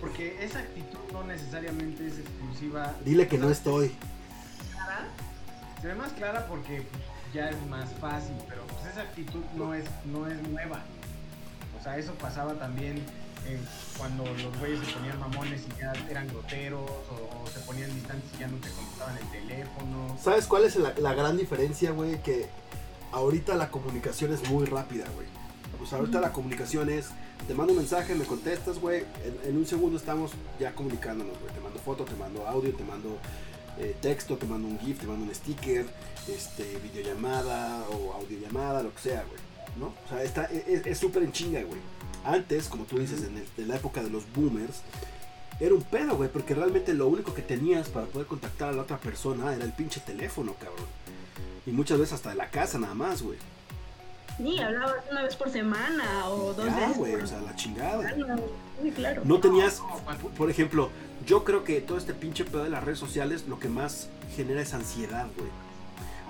Porque esa actitud no necesariamente es exclusiva. Dile que no estoy. Clara, se ve más clara porque pues, ya es más fácil, pero pues esa actitud no es, no es nueva. O sea, eso pasaba también en- cuando los güeyes se ponían mamones y ya eran groteros, o, o se ponían distantes y ya no te contestaban el teléfono. ¿Sabes cuál es la, la gran diferencia, güey? Que ahorita la comunicación es muy rápida, güey. Pues ahorita la comunicación es, te mando un mensaje, me contestas, güey. En, en un segundo estamos ya comunicándonos, güey. Te mando foto, te mando audio, te mando eh, texto, te mando un GIF, te mando un sticker, este, videollamada o audiollamada, lo que sea, güey. ¿No? O sea, está, e, es es súper en chinga, güey. Antes, como tú dices, en, el- en la época de los boomers, era un pedo, güey, porque realmente lo único que tenías para poder contactar a la otra persona era el pinche teléfono, cabrón. Y muchas veces hasta de la casa nada más, güey. Sí, hablabas una vez por semana o dos Ya, veces güey, por o sea, la chingada. semana. Sí, claro. No tenías, por ejemplo, yo creo que todo este pinche pedo de las redes sociales lo que más genera es ansiedad, güey.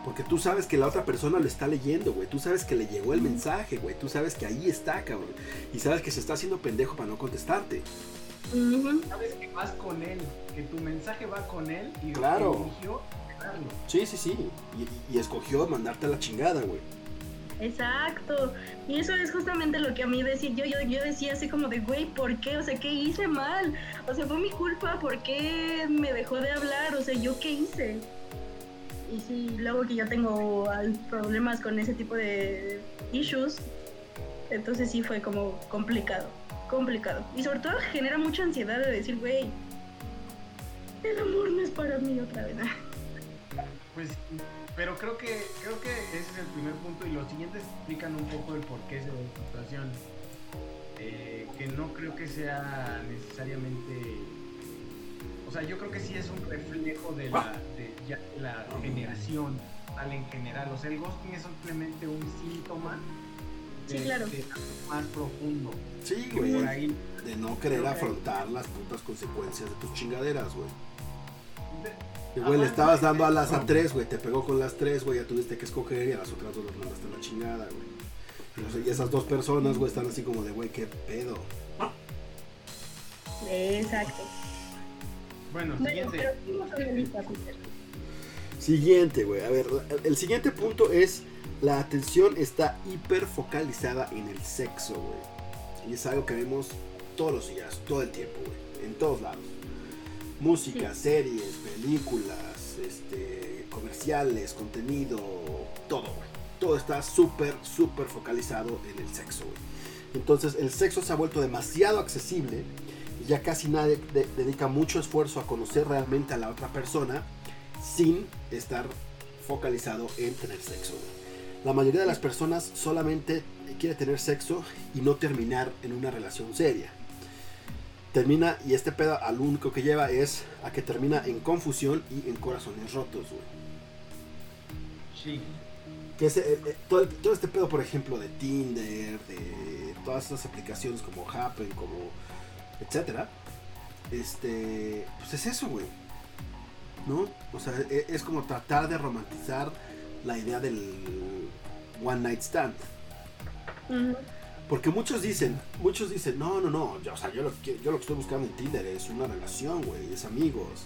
Porque tú sabes que la otra persona lo está leyendo, güey. Tú sabes que le llegó el mensaje, güey. Tú sabes que ahí está, cabrón. Y sabes que se está haciendo pendejo para no contestarte. Ujú. Sabes que vas con él, que tu mensaje va con él y Claro. eligió. Sí, sí, sí. Y, y escogió mandarte a la chingada, güey. Exacto. Y eso es justamente lo que a mí decía. Yo, yo, yo decía así como de, güey, ¿por qué? O sea, ¿qué hice mal? O sea, fue mi culpa. ¿Por qué me dejó de hablar? O sea, ¿yo qué hice? Y sí, luego que ya tengo problemas con ese tipo de issues, entonces sí fue como complicado. Complicado. Y sobre todo genera mucha ansiedad de decir, güey, el amor no es para mí otra vez. Pues, pero creo que creo que ese es el primer punto y los siguientes explican un poco el porqué de la situación. Eh, que no creo que sea necesariamente, o sea, yo creo que sí es un reflejo de la, de ya la generación tal en general. O sea, el ghosting es simplemente un síntoma de, Sí, claro. de más profundo. Sí, Que güey. por ahí De no querer afrontar las putas consecuencias de tus chingaderas, güey. Güey, le estabas dando a las a tres, güey. Te pegó con las tres, güey. Ya tuviste que escoger y a las otras dos las mandaste a la chingada, güey. Y, esas dos personas, güey, están así como de, güey, qué pedo. Exacto. Bueno, siguiente. Siguiente, güey. A ver, el siguiente punto es la atención está hiper focalizada en el sexo, güey. Y es algo que vemos todos los días, todo el tiempo, güey. En todos lados. Música, series, películas, este, comerciales, contenido, todo. Todo está súper, súper focalizado en el sexo. Entonces el sexo se ha vuelto demasiado accesible y ya casi nadie de- dedica mucho esfuerzo a conocer realmente a la otra persona sin estar focalizado en tener sexo. La mayoría de las personas solamente quiere tener sexo y no terminar en una relación seria. Termina, y este pedo al único que lleva es a que termina en confusión y en corazones rotos, güey. Sí. Que es, eh, eh, todo, el- todo este pedo, por ejemplo, de Tinder, de todas esas aplicaciones como Happen, como etcétera, este, pues es eso, güey. ¿No? O sea, e- es como tratar de romantizar la idea del one night stand. Ujú. Porque muchos dicen, muchos dicen, no, no, no, yo, o sea, yo lo, que, yo lo que estoy buscando en Tinder es una relación, güey, es amigos.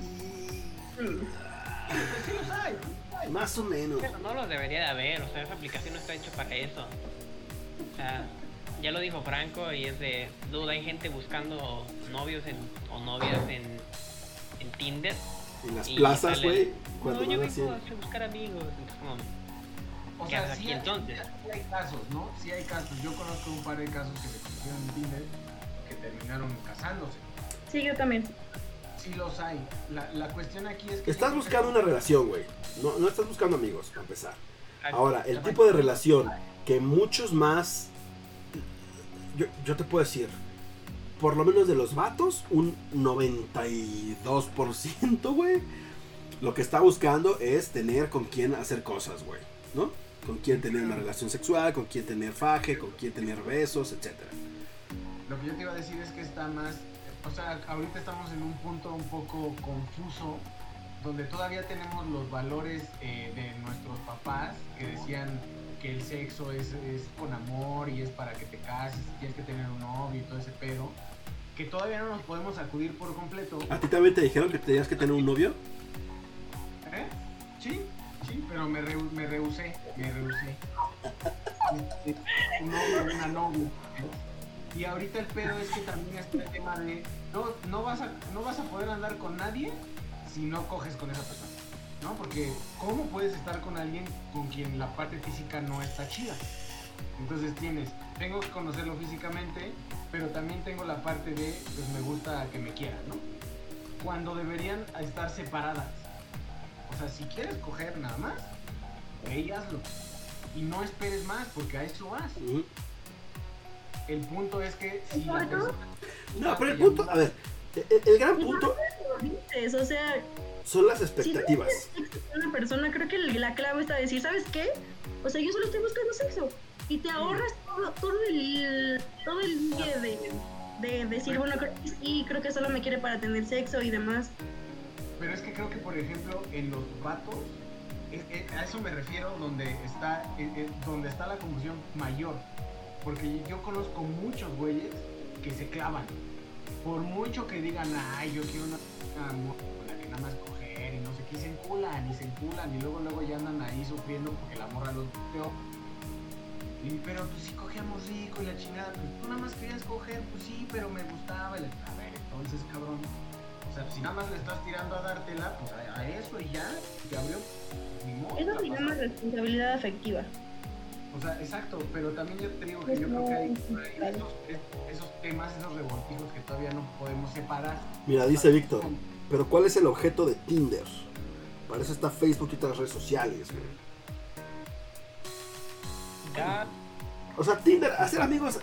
Y... Sí los hay. Más o menos. Pero no lo debería de haber, o sea, esa aplicación no está hecha para eso. O sea, ya lo dijo Franco y es de duda, hay gente buscando novios en, o novias en, en Tinder. En las plazas, güey, no, yo vengo a buscar amigos. Entonces, como, O ¿Qué sea, sí entonces? sí hay casos, ¿no? Sí hay casos. Yo conozco un par de casos que se conocieron en Tinder que terminaron casándose. Sí, yo también. Sí los hay. La, la cuestión aquí es que... Estás buscando que- una relación, güey. No, no estás buscando amigos, para empezar. ah, Ahora, el tipo de relación que muchos más. Yo, yo te puedo decir, por lo menos de los vatos, un 92%, güey. Lo que está buscando es tener con quién hacer cosas, güey. ¿No? Con quién tener una relación sexual, con quién tener faje, con quién tener besos, etcétera. Lo que yo te iba a decir es que está más... O sea, ahorita estamos en un punto un poco confuso donde todavía tenemos los valores eh, de nuestros papás que decían que el sexo es, es con amor y es para que te cases, y tienes que tener un novio y todo ese pedo, que todavía no nos podemos acudir por completo. ¿A ti también te dijeron que tenías que tener un novio? ¿Eh? Sí, sí, pero me, rehu- me rehusé, me rehusé. Este, Un novio, una novia. Y ahorita el pedo es que también está el tema de no, no, vas a, no vas a poder andar con nadie si no coges con esa persona. ¿No? Porque ¿cómo puedes estar con alguien con quien la parte física no está chida? Entonces tienes, tengo que conocerlo físicamente, pero también tengo la parte de, pues me gusta que me quieran, ¿no? Cuando deberían estar separadas. O sea, si quieres coger nada más, ve y hazlo. Y no esperes más, porque a eso vas. Ujú. El punto es que si la persona... No, pero el punto, a ver, el, el gran punto Dices, O sea, son las si no expectativas. con una persona, creo que la clave está decir, ¿sabes qué? O sea, yo solo estoy buscando sexo. Y te ahorras todo, todo el todo el día de, de decir, bueno, creo que sí, creo que solo me quiere para tener sexo y demás. Pero es que creo que, por ejemplo, en los vatos, es- es- a eso me refiero donde está, eh, eh, donde está la confusión mayor. Porque yo conozco muchos güeyes que se clavan. Por mucho que digan, ay, yo quiero una, una con la que nada más coger y no sé qué, y se enculan y se enculan y luego luego ya andan ahí sufriendo porque la morra los buteó. Y, pero pues sí cogíamos rico y la chingada, pues tú nada más querías coger, pues sí, pero me gustaba. Y a ver, entonces, cabrón, o sea, si nada más le estás tirando a dártela, pues a, a eso y ya, te abrió. Eso se llama responsabilidad afectiva. O sea, exacto, pero también yo te digo que yo creo que hay esos, es- esos temas, esos revoltijos que todavía no podemos separar. Mira, dice Víctor, pero ¿cuál es el objeto de Tinder? Para eso está Facebook y otras redes sociales, güey. ya, O sea, Tinder, hacer amigos.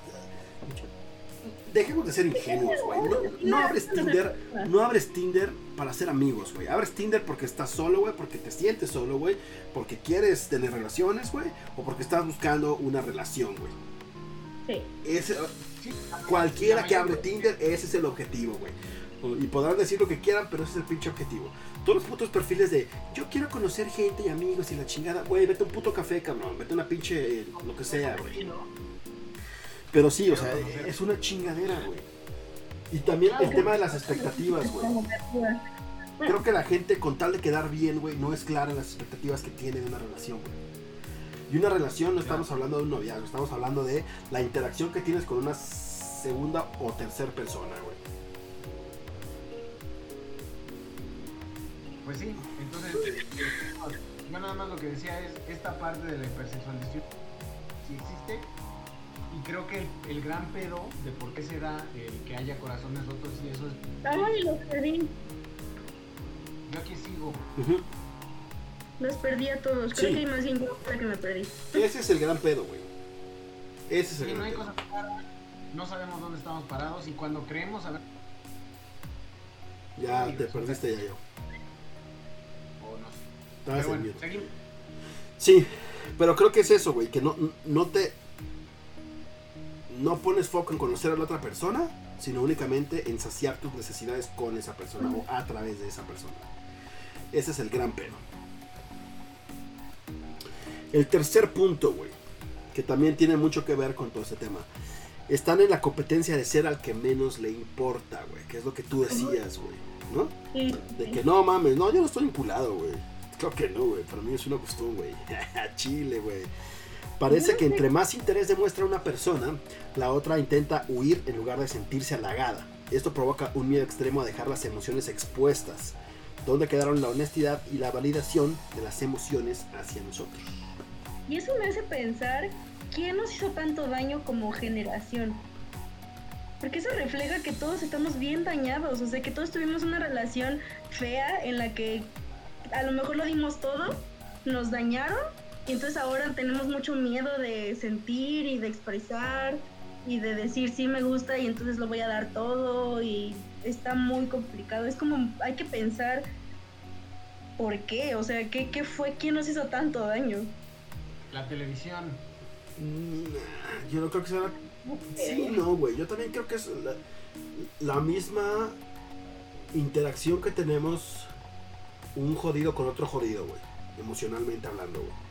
Dejemos de ser ingenuos, güey. No, no abres Tinder, no abres Tinder para ser amigos, güey. Abres Tinder porque estás solo, güey, porque te sientes solo, güey, porque quieres tener relaciones, güey, o porque estás buscando una relación, güey. Sí. Ese, cualquiera que abre Tinder, ese es el objetivo, güey. Y podrán decir lo que quieran, pero ese es el pinche objetivo. Todos los putos perfiles de yo quiero conocer gente y amigos y la chingada, güey, vete a un puto café, cabrón, vete a una pinche, eh, lo que sea, güey. Pero sí, o sea, es una chingadera, güey. Y también el tema de las expectativas, güey. Creo que la gente, con tal de quedar bien, güey, no es clara en las expectativas que tiene de una relación, güey. Y una relación no estamos hablando de un noviazgo, estamos hablando de la interacción que tienes con una segunda o tercera persona, güey. Pues sí, entonces eh, yo nada más lo que decía es esta parte de la hipersexualización sí existe y creo que el, el gran pedo de por qué se da el que haya corazones rotos y eso es Ay, los perdí. yo aquí sigo. Los perdí a todos. Creo Sí. que hay más bien que me perdí. Ese es el gran pedo, güey. Ese es el Sí, no gran hay pedo. cosas no sabemos dónde estamos parados y cuando creemos saber Ya te perdiste ya yo. o no sé. Pero en bueno, seguimos. Sí, pero creo que es eso, güey, que no, no te... no pones foco en conocer a la otra persona, sino únicamente en saciar tus necesidades con esa persona o a través de esa persona. Ese es el gran pero. El tercer punto, güey, que también tiene mucho que ver con todo ese tema. Están en la competencia de ser al que menos le importa, güey, que es lo que tú decías, güey, ¿no? De que no mames, no, yo no estoy impulado, güey. Creo que no, güey. Para mí es una cuestión, güey. Chile, güey. Parece que entre más interés demuestra una persona, la otra intenta huir en lugar de sentirse halagada. Esto provoca un miedo extremo a dejar las emociones expuestas, donde quedaron la honestidad y la validación de las emociones hacia nosotros. Y eso me hace pensar quién nos hizo tanto daño como generación. Porque eso refleja que todos estamos bien dañados, o sea, que todos tuvimos una relación fea en la que a lo mejor lo dimos todo, nos dañaron y entonces ahora tenemos mucho miedo de sentir y de expresar y de decir sí me gusta y entonces lo voy a dar todo y está muy complicado. Es como hay que pensar por qué, o sea, qué, qué fue, quién nos hizo tanto daño. La televisión. Mm, Yo no creo que sea... Sí, no, güey. Yo también creo que es la, la misma interacción que tenemos un jodido con otro jodido, güey. Emocionalmente hablando, güey.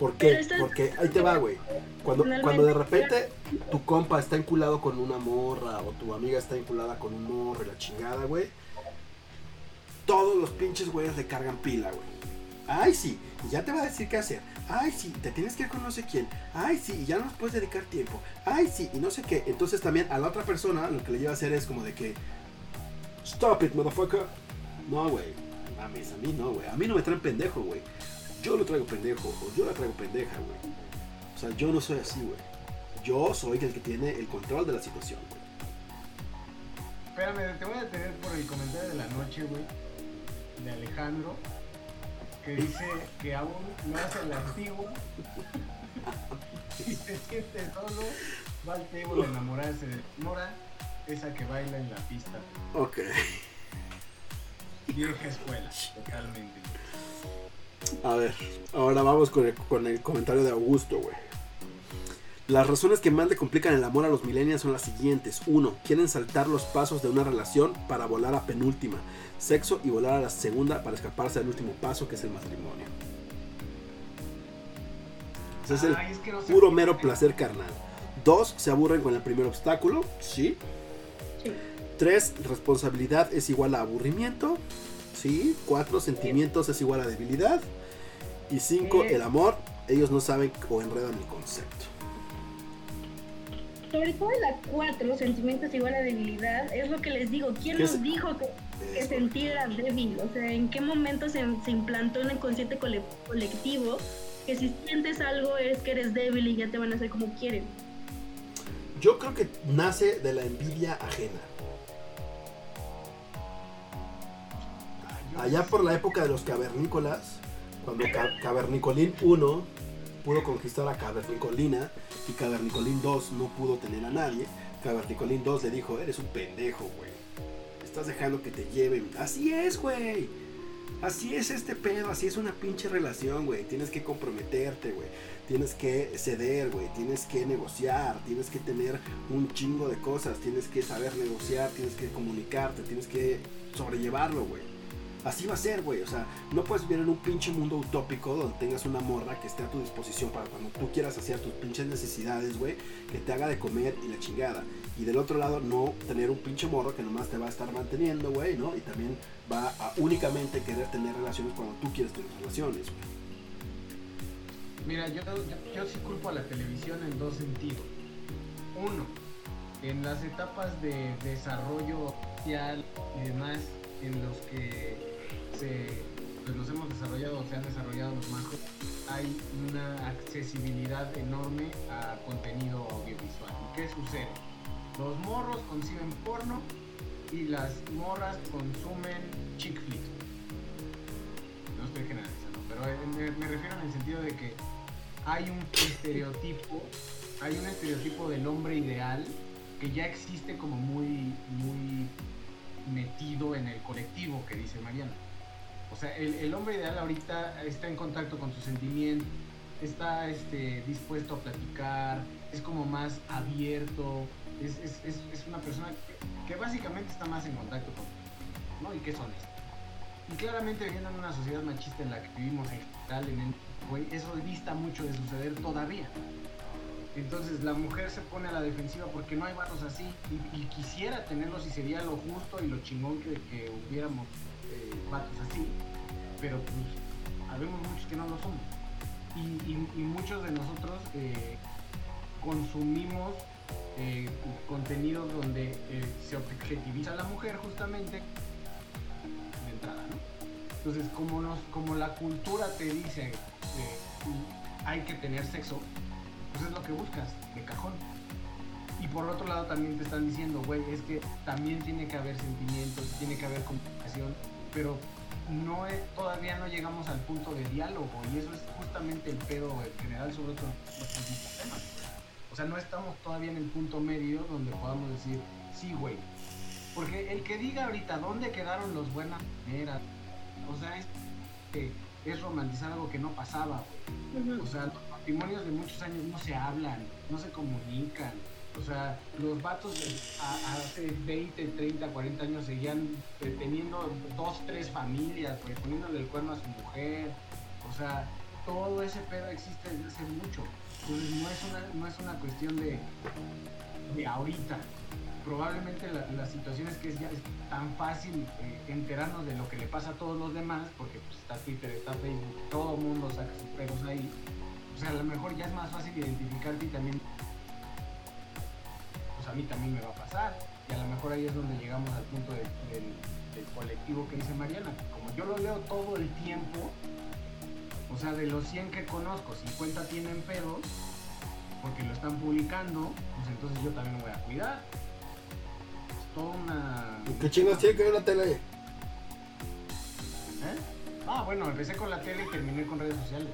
¿Por qué? Porque ahí te va, güey. Cuando, cuando de repente tu compa está enculado con una morra o tu amiga está enculada con un morro y la chingada, güey. Todos los pinches güeyes le cargan pila, güey. Ay, sí, ya te va a decir qué hacer. Ay, sí, te tienes que ir con no sé quién. Ay, sí, y ya no nos puedes dedicar tiempo. Ay, sí, y no sé qué. Entonces también a la otra persona lo que le lleva a hacer es como de que... Stop it, motherfucker. No, güey. Mames, a mí no, güey. A mí no me traen pendejo, güey. Yo lo traigo pendejo o yo la traigo pendeja, güey. O sea, yo no soy así, güey. Yo soy el que tiene el control de la situación, güey. Espérame, te voy a detener por el comentario de la noche, güey. De Alejandro. Que dice que aún no hace la antigua. y se siente solo. Va al table a enamorarse de Nora. Esa que baila en la pista. Ok. Vieja escuela, totalmente. A ver, ahora vamos con el, con el comentario de Augusto, güey. Las razones que más le complican el amor a los millennials son las siguientes. Uno, quieren saltar los pasos de una relación para volar a penúltima. Sexo y volar a la segunda para escaparse del último paso que es el matrimonio. Ese es el Ay, es que no sé puro mero placer carnal. Dos, se aburren con el primer obstáculo. Sí. Sí. Tres, responsabilidad es igual a aburrimiento. Sí. Cuatro, sentimientos es igual a debilidad. Y cinco, el amor. Ellos no saben o enredan el concepto. Sobre todo la 4, sentimientos igual a debilidad, es lo que les digo. ¿Quién ¿Qué nos es? dijo que, que sentir era débil? O sea, ¿en qué momento se, se implantó en el consciente cole- colectivo que si sientes algo es que eres débil y ya te van a hacer como quieren? Yo creo que nace de la envidia ajena. Allá por la época de los cavernícolas, cuando Ca- Cavernicolín 1 pudo conquistar a Cavernicolina y Cavernicolín 2 no pudo tener a nadie, Cavernicolín 2 le dijo, eres un pendejo, güey. Estás dejando que te lleven. Así es, güey. Así es este pedo, así es una pinche relación, güey. Tienes que comprometerte, güey. Tienes que ceder, güey. Tienes que negociar. Tienes que tener un chingo de cosas. Tienes que saber negociar. Tienes que comunicarte. Tienes que sobrellevarlo, güey. Así va a ser, güey. O sea, no puedes vivir en un pinche mundo utópico donde tengas una morra que esté a tu disposición para cuando tú quieras hacer tus pinches necesidades, güey, que te haga de comer y la chingada. Y del otro lado, no tener un pinche morro que nomás te va a estar manteniendo, güey, ¿no? Y también va a únicamente querer tener relaciones cuando tú quieres tener relaciones, güey. Mira, yo, yo, yo sí culpo a la televisión en dos sentidos. Uno, en las etapas de desarrollo social y demás, en los que se, pues nos hemos desarrollado, se han desarrollado los más hay una accesibilidad enorme a contenido audiovisual. ¿Y qué sucede? Los morros conciben porno y las morras consumen chick flick. No estoy generalizando, pero eh, me refiero en el sentido de que hay un estereotipo, hay un estereotipo del hombre ideal que ya existe como muy, muy metido en el colectivo que dice Mariana. O sea, el, el hombre ideal ahorita está en contacto con sus sentimientos, está este, dispuesto a platicar, es como más abierto, es, es, es, es una persona que, básicamente está más en contacto con ¿no? y que es honesto. Y claramente viviendo en una sociedad machista en la que vivimos en general, eso dista mucho de suceder todavía. Entonces la mujer se pone a la defensiva porque no hay vatos así y, quisiera tenerlos y sería lo justo y lo chingón que, que hubiéramos eh, vatos así, pero pues habemos muchos que no lo somos. Y, muchos de nosotros eh, consumimos eh, contenidos donde se objetiviza a la mujer justamente de entrada, ¿no? Entonces, como, nos, como la cultura te dice hay que tener sexo, pues es lo que buscas, de cajón. Y por otro lado también te están diciendo, güey, es que también tiene que haber sentimientos, tiene que haber comunicación, pero no es- todavía no llegamos al punto de diálogo y eso es justamente el pedo en general sobre otros temas. O sea, no estamos todavía en el punto medio donde podamos decir, sí, güey. Porque el que diga ahorita dónde quedaron los buenas maneras, o sea, es, romantizar algo que no pasaba, güey. O sea, matrimonios de muchos años no se hablan, no se comunican. O sea, los vatos hace 20, 30, 40 años seguían teniendo dos, tres familias, güey, poniéndole el cuerno a su mujer. O sea, todo ese pedo existe desde hace mucho. Entonces no es una, no es una cuestión de, de ahorita. Probablemente la, la situación es que es tan fácil eh, enterarnos de lo que le pasa a todos los demás, porque pues, está Twitter, está Facebook, todo el mundo saca sus pedos ahí. O sea, a lo mejor ya es más fácil identificarte y también, pues a mí también me va a pasar. Y a lo mejor ahí es donde llegamos al punto de- del, del colectivo que dice Mariana. Como yo lo leo todo el tiempo, o sea, de los 100 que conozco, 50 tienen pedos, porque lo están publicando, pues entonces yo también me voy a cuidar. Es toda una... ¿Qué chingas tiene que ver la tele? ¿Eh? Ah, bueno, empecé con la tele y terminé con redes sociales.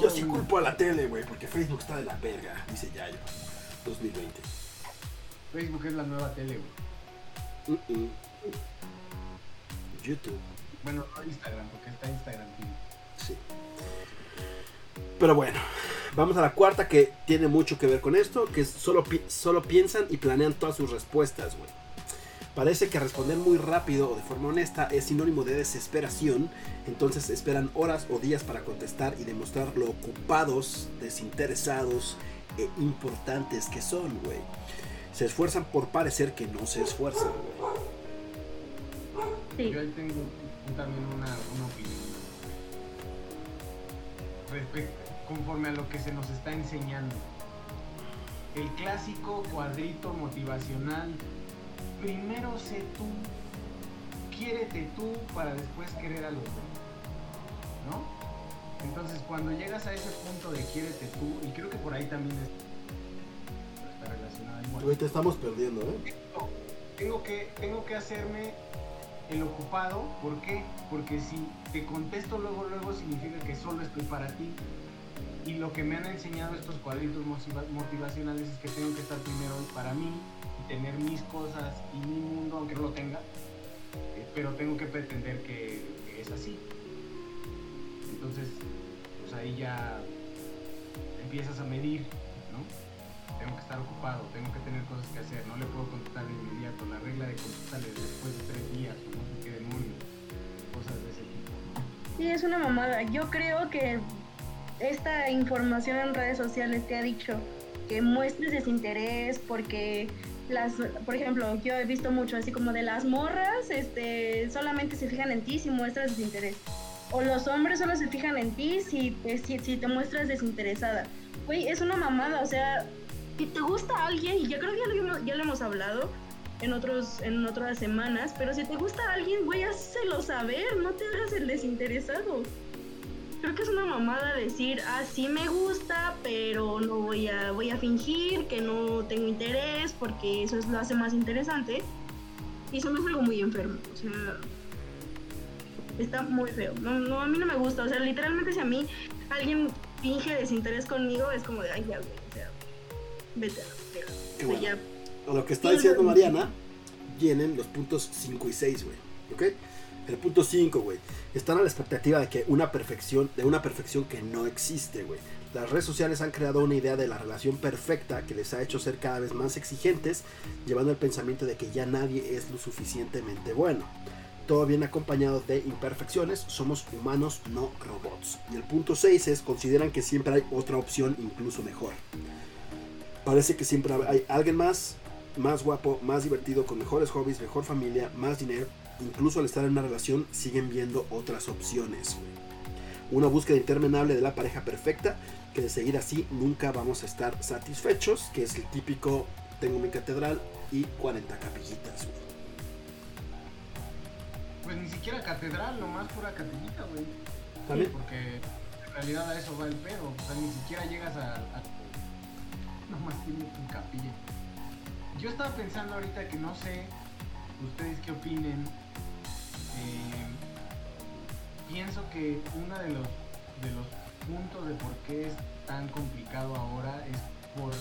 Yo sí culpo a la tele, güey, porque Facebook está de la verga, dice Yayo. 2020. Facebook es la nueva tele, güey. YouTube, Bueno, no Instagram, porque está Instagram TV. sí. Pero bueno, vamos a la cuarta que tiene mucho que ver con esto, que es solo, pi- solo piensan y planean todas sus respuestas, güey. Parece que responder muy rápido o de forma honesta es sinónimo de desesperación, entonces esperan horas o días para contestar y demostrar lo ocupados, desinteresados e importantes que son, güey. Se esfuerzan por parecer que no se esfuerzan, güey. Sí. Yo ahí tengo también una, una opinión. Respecto, conforme a lo que se nos está enseñando. El clásico cuadrito motivacional. Primero sé tú, quiérete tú para después querer a los demás. ¿No? Entonces cuando llegas a ese punto de quiérete tú, y creo que por ahí también es- está relacionado igual Güey, te estamos perdiendo, ¿eh? tengo que, tengo que hacerme el ocupado. ¿Por qué? Porque si te contesto luego, luego significa que solo estoy para ti. Y lo que me han enseñado estos cuadritos motiva- motivacionales es que tengo que estar primero para mí tener mis cosas y mi mundo, aunque no lo tenga. eh, pero tengo que pretender que, es así. Entonces, pues ahí ya empiezas a medir, ¿no? tengo que estar ocupado, tengo que tener cosas que hacer, no le puedo contestar de inmediato, la regla de contestarle después de tres días, no sé qué demonios, cosas de ese tipo. Sí, es una mamada. Yo creo que esta información en redes sociales te ha dicho que muestres desinterés porque las, por ejemplo, yo he visto mucho así como de las morras, este, solamente se fijan en ti si muestras desinterés. O los hombres solo se fijan en ti si, te- si, te muestras desinteresada. Güey, es una mamada, o sea, si te gusta alguien, y yo creo que ya lo, ya lo hemos hablado en, otros, en otras semanas, pero si te gusta alguien, güey, hácelo saber, no te hagas el desinteresado. Creo que es una mamada decir, ah, sí me gusta, pero no voy a, voy a fingir que no tengo interés, porque eso es, lo hace más interesante. Y eso me es algo muy enfermo, o sea, está muy feo. No, no, a mí no me gusta, o sea, literalmente si a mí alguien finge desinterés conmigo, es como de, ay, ya, güey, o sea, vete O sea, bueno. ya A lo que está diciendo Mariana, vienen los puntos 5 y 6, güey. ¿Ok? El punto 5, güey. Están a la expectativa de que una perfección, de una perfección que no existe, güey. Las redes sociales han creado una idea de la relación perfecta que les ha hecho ser cada vez más exigentes, llevando el pensamiento de que ya nadie es lo suficientemente bueno. Todo viene acompañado de imperfecciones, somos humanos, no robots. Y el punto 6 es, consideran que siempre hay otra opción incluso mejor. Parece que siempre hay alguien más, más guapo, más divertido, con mejores hobbies, mejor familia, más dinero. Incluso al estar en una relación siguen viendo otras opciones. güey. Una búsqueda interminable de la pareja perfecta, que de seguir así nunca vamos a estar satisfechos, que es el típico tengo mi catedral y 40 capillitas. güey. Pues ni siquiera catedral, nomás pura capillita, güey. También. Porque en realidad a eso va el pedo. O sea, ni siquiera llegas a. a... Nomás tienes tu capilla. Yo estaba pensando ahorita que no sé ustedes qué opinen. Eh, pienso que uno de los, de los puntos de por qué es tan complicado ahora es por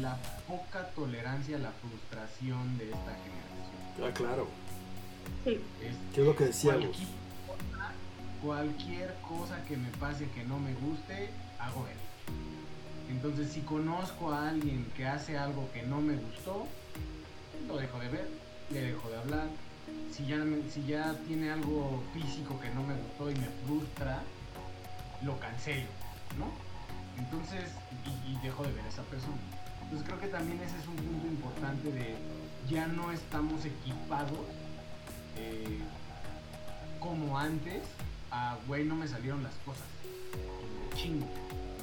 la poca tolerancia a la frustración de esta generación. Ah, claro. Sí. Es ¿Qué es lo que decíamos? cualquier cosa, cualquier cosa que me pase que no me guste, hago él. Entonces, si conozco a alguien que hace algo que no me gustó, lo dejo de ver, le dejo de hablar. Si ya, si ya tiene algo físico que no me gustó y me frustra, lo cancelo, ¿no? Entonces, y, y dejo de ver a esa persona. Entonces creo que también ese es un punto importante de ya no estamos equipados eh, como antes a, güey, no me salieron las cosas. Chingo,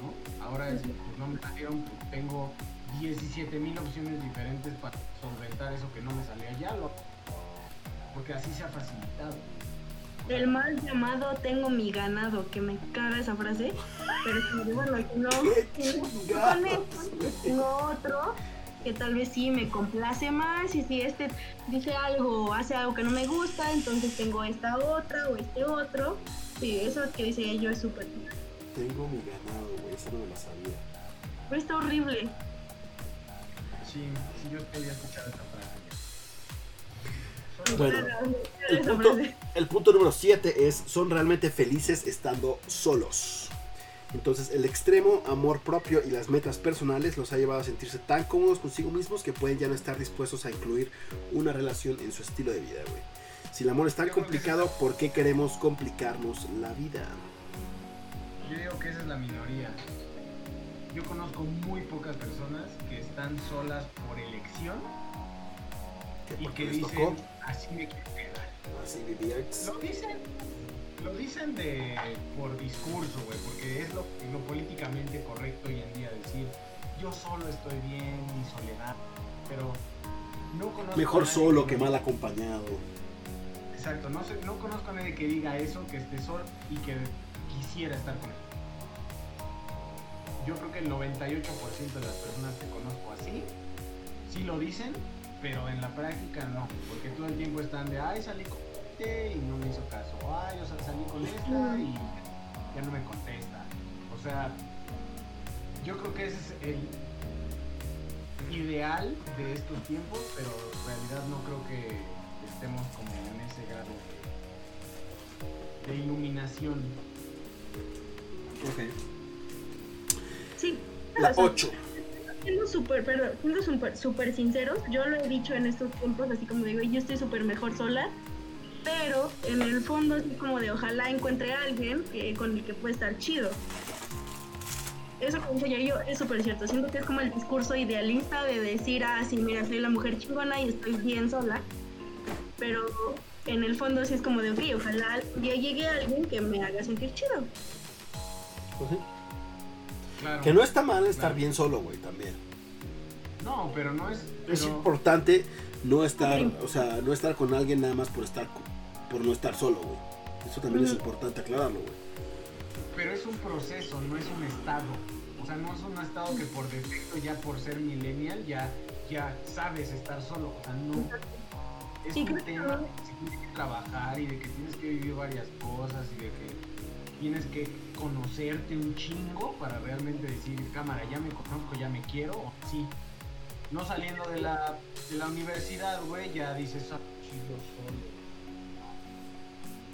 ¿no? Ahora es, pues no me salieron, pues tengo 17 mil opciones diferentes para solventar eso que no me salía ya, lo porque así se ha facilitado. El mal llamado tengo mi ganado, que me caga esa frase. Pero bueno, no. Tengo otro que tal vez sí me complace más y si este dice algo o hace algo que no me gusta, entonces tengo esta otra o este otro. Sí, eso que dice yo es súper. Tengo mi ganado, güey. Esa no me la sabía. Pero está horrible. Sí, sí, yo quería escuchar frase. Bueno, el punto, el punto número 7 es, son realmente felices estando solos. Entonces el extremo amor propio y las metas personales los ha llevado a sentirse tan cómodos consigo mismos que pueden ya no estar dispuestos a incluir una relación en su estilo de vida, güey. Si el amor es tan complicado, ¿por qué queremos complicarnos la vida? Yo digo que esa es la minoría. Yo conozco muy pocas personas que están solas por elección ¿Que y que dicen, tocó? Así me quiero quedar. Así vivía. Lo dicen, lo dicen de por discurso, güey, porque es lo, lo políticamente correcto hoy en día decir, yo solo estoy bien, mi soledad, pero no conozco Mejor solo que no- mal acompañado. Exacto, no, sé, no conozco a nadie que diga eso, que esté solo y que quisiera estar con él. Yo creo que el 98% de las personas que conozco así, sí lo dicen, pero en la práctica no, porque todo el tiempo están de, ay, salí con este y no me hizo caso, ay, yo sal- salí con esta y ya no me contesta. O sea, yo creo que ese es el ideal de estos tiempos, pero en realidad no creo que estemos como en ese grado de, iluminación. Ok. Sí. La o sea, 8. Siendo súper, perdón, siendo súper, súper sinceros, yo lo he dicho en estos tiempos, así como digo, yo estoy súper mejor sola, pero en el fondo así como de ojalá encuentre a alguien con el que pueda estar chido. Eso que dice Yayo es súper cierto, siento que es como el discurso idealista de decir, ah, sí, mira, soy la mujer chingona y estoy bien sola, pero en el fondo sí es como de, ok, ojalá ya llegue alguien que me haga sentir chido. Pues sí. Claro. Que no está mal estar Claro. bien solo, güey, también. No, pero no es. Es importante no estar, o sea, no estar con alguien nada más por estar por no estar solo, güey. Eso también es importante aclararlo, güey. Pero es un proceso, no es un estado. O sea, no es un estado que por defecto, ya por ser millennial, ya, ya sabes estar solo. O sea, no. Es Sí, un tema también- que se tiene que trabajar y de que tienes que vivir varias cosas y de que tienes que conocerte un chingo para realmente decir, cámara, ya me conozco, ya me quiero. Sí. No saliendo de la, de la universidad, güey, ya dices, ah, yo solo.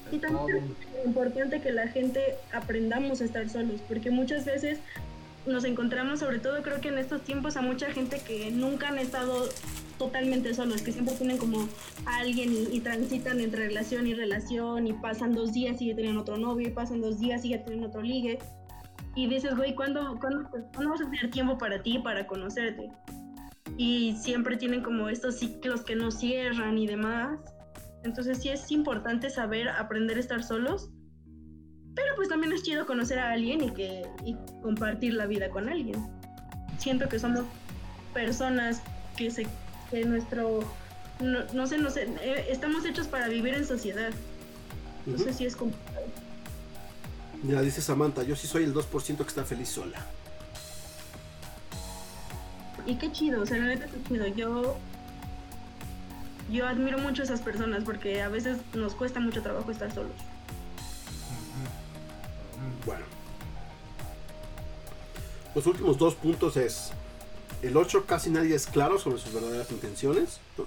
Y también es importante que la gente aprendamos a estar solos, porque muchas veces nos encontramos, sobre todo creo que en estos tiempos, a mucha gente que nunca han estado totalmente solos, que siempre tienen como a alguien y, y transitan entre relación y relación y pasan dos días y ya tienen otro novio y pasan dos días y ya tienen otro ligue. Y dices, güey, ¿cuándo, cuándo, ¿cuándo vas a tener tiempo para ti, para conocerte? Y siempre tienen como estos ciclos que no cierran y demás. Entonces sí es importante saber aprender a estar solos. Pero pues también es chido conocer a alguien y, que, y compartir la vida con alguien. Siento que somos personas que se que nuestro no, no sé, no sé, eh, estamos hechos para vivir en sociedad. No sé si es complicado. Mira, dice Samantha, yo sí soy el 2% que está feliz sola. Y qué chido, o sea, la neta qué chido. Yo yo admiro mucho a esas personas porque a veces nos cuesta mucho trabajo estar solos. Bueno. Los últimos dos puntos es... El 8 casi nadie es claro sobre sus verdaderas intenciones. No,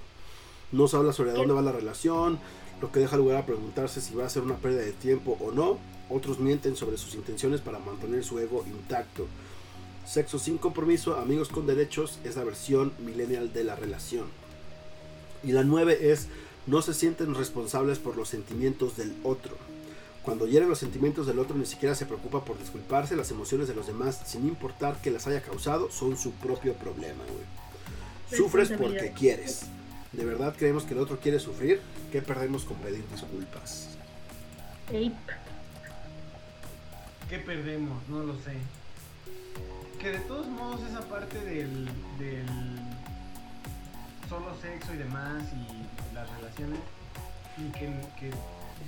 no se habla sobre dónde va la relación, lo que deja lugar a preguntarse si va a ser una pérdida de tiempo o no. Otros mienten sobre sus intenciones para mantener su ego intacto. Sexo sin compromiso, amigos con derechos, es la versión millennial de la relación. Y la 9 es, no se sienten responsables por los sentimientos del otro. Cuando hieren los sentimientos del otro ni siquiera se preocupa por disculparse, las emociones de los demás, sin importar que las haya causado, son su propio problema, güey. Sufres porque quieres. ¿De verdad creemos que el otro quiere sufrir? ¿Qué perdemos con pedir disculpas? ¿Qué perdemos? No lo sé. Que de todos modos esa parte del, del solo sexo y demás y las relaciones y que, que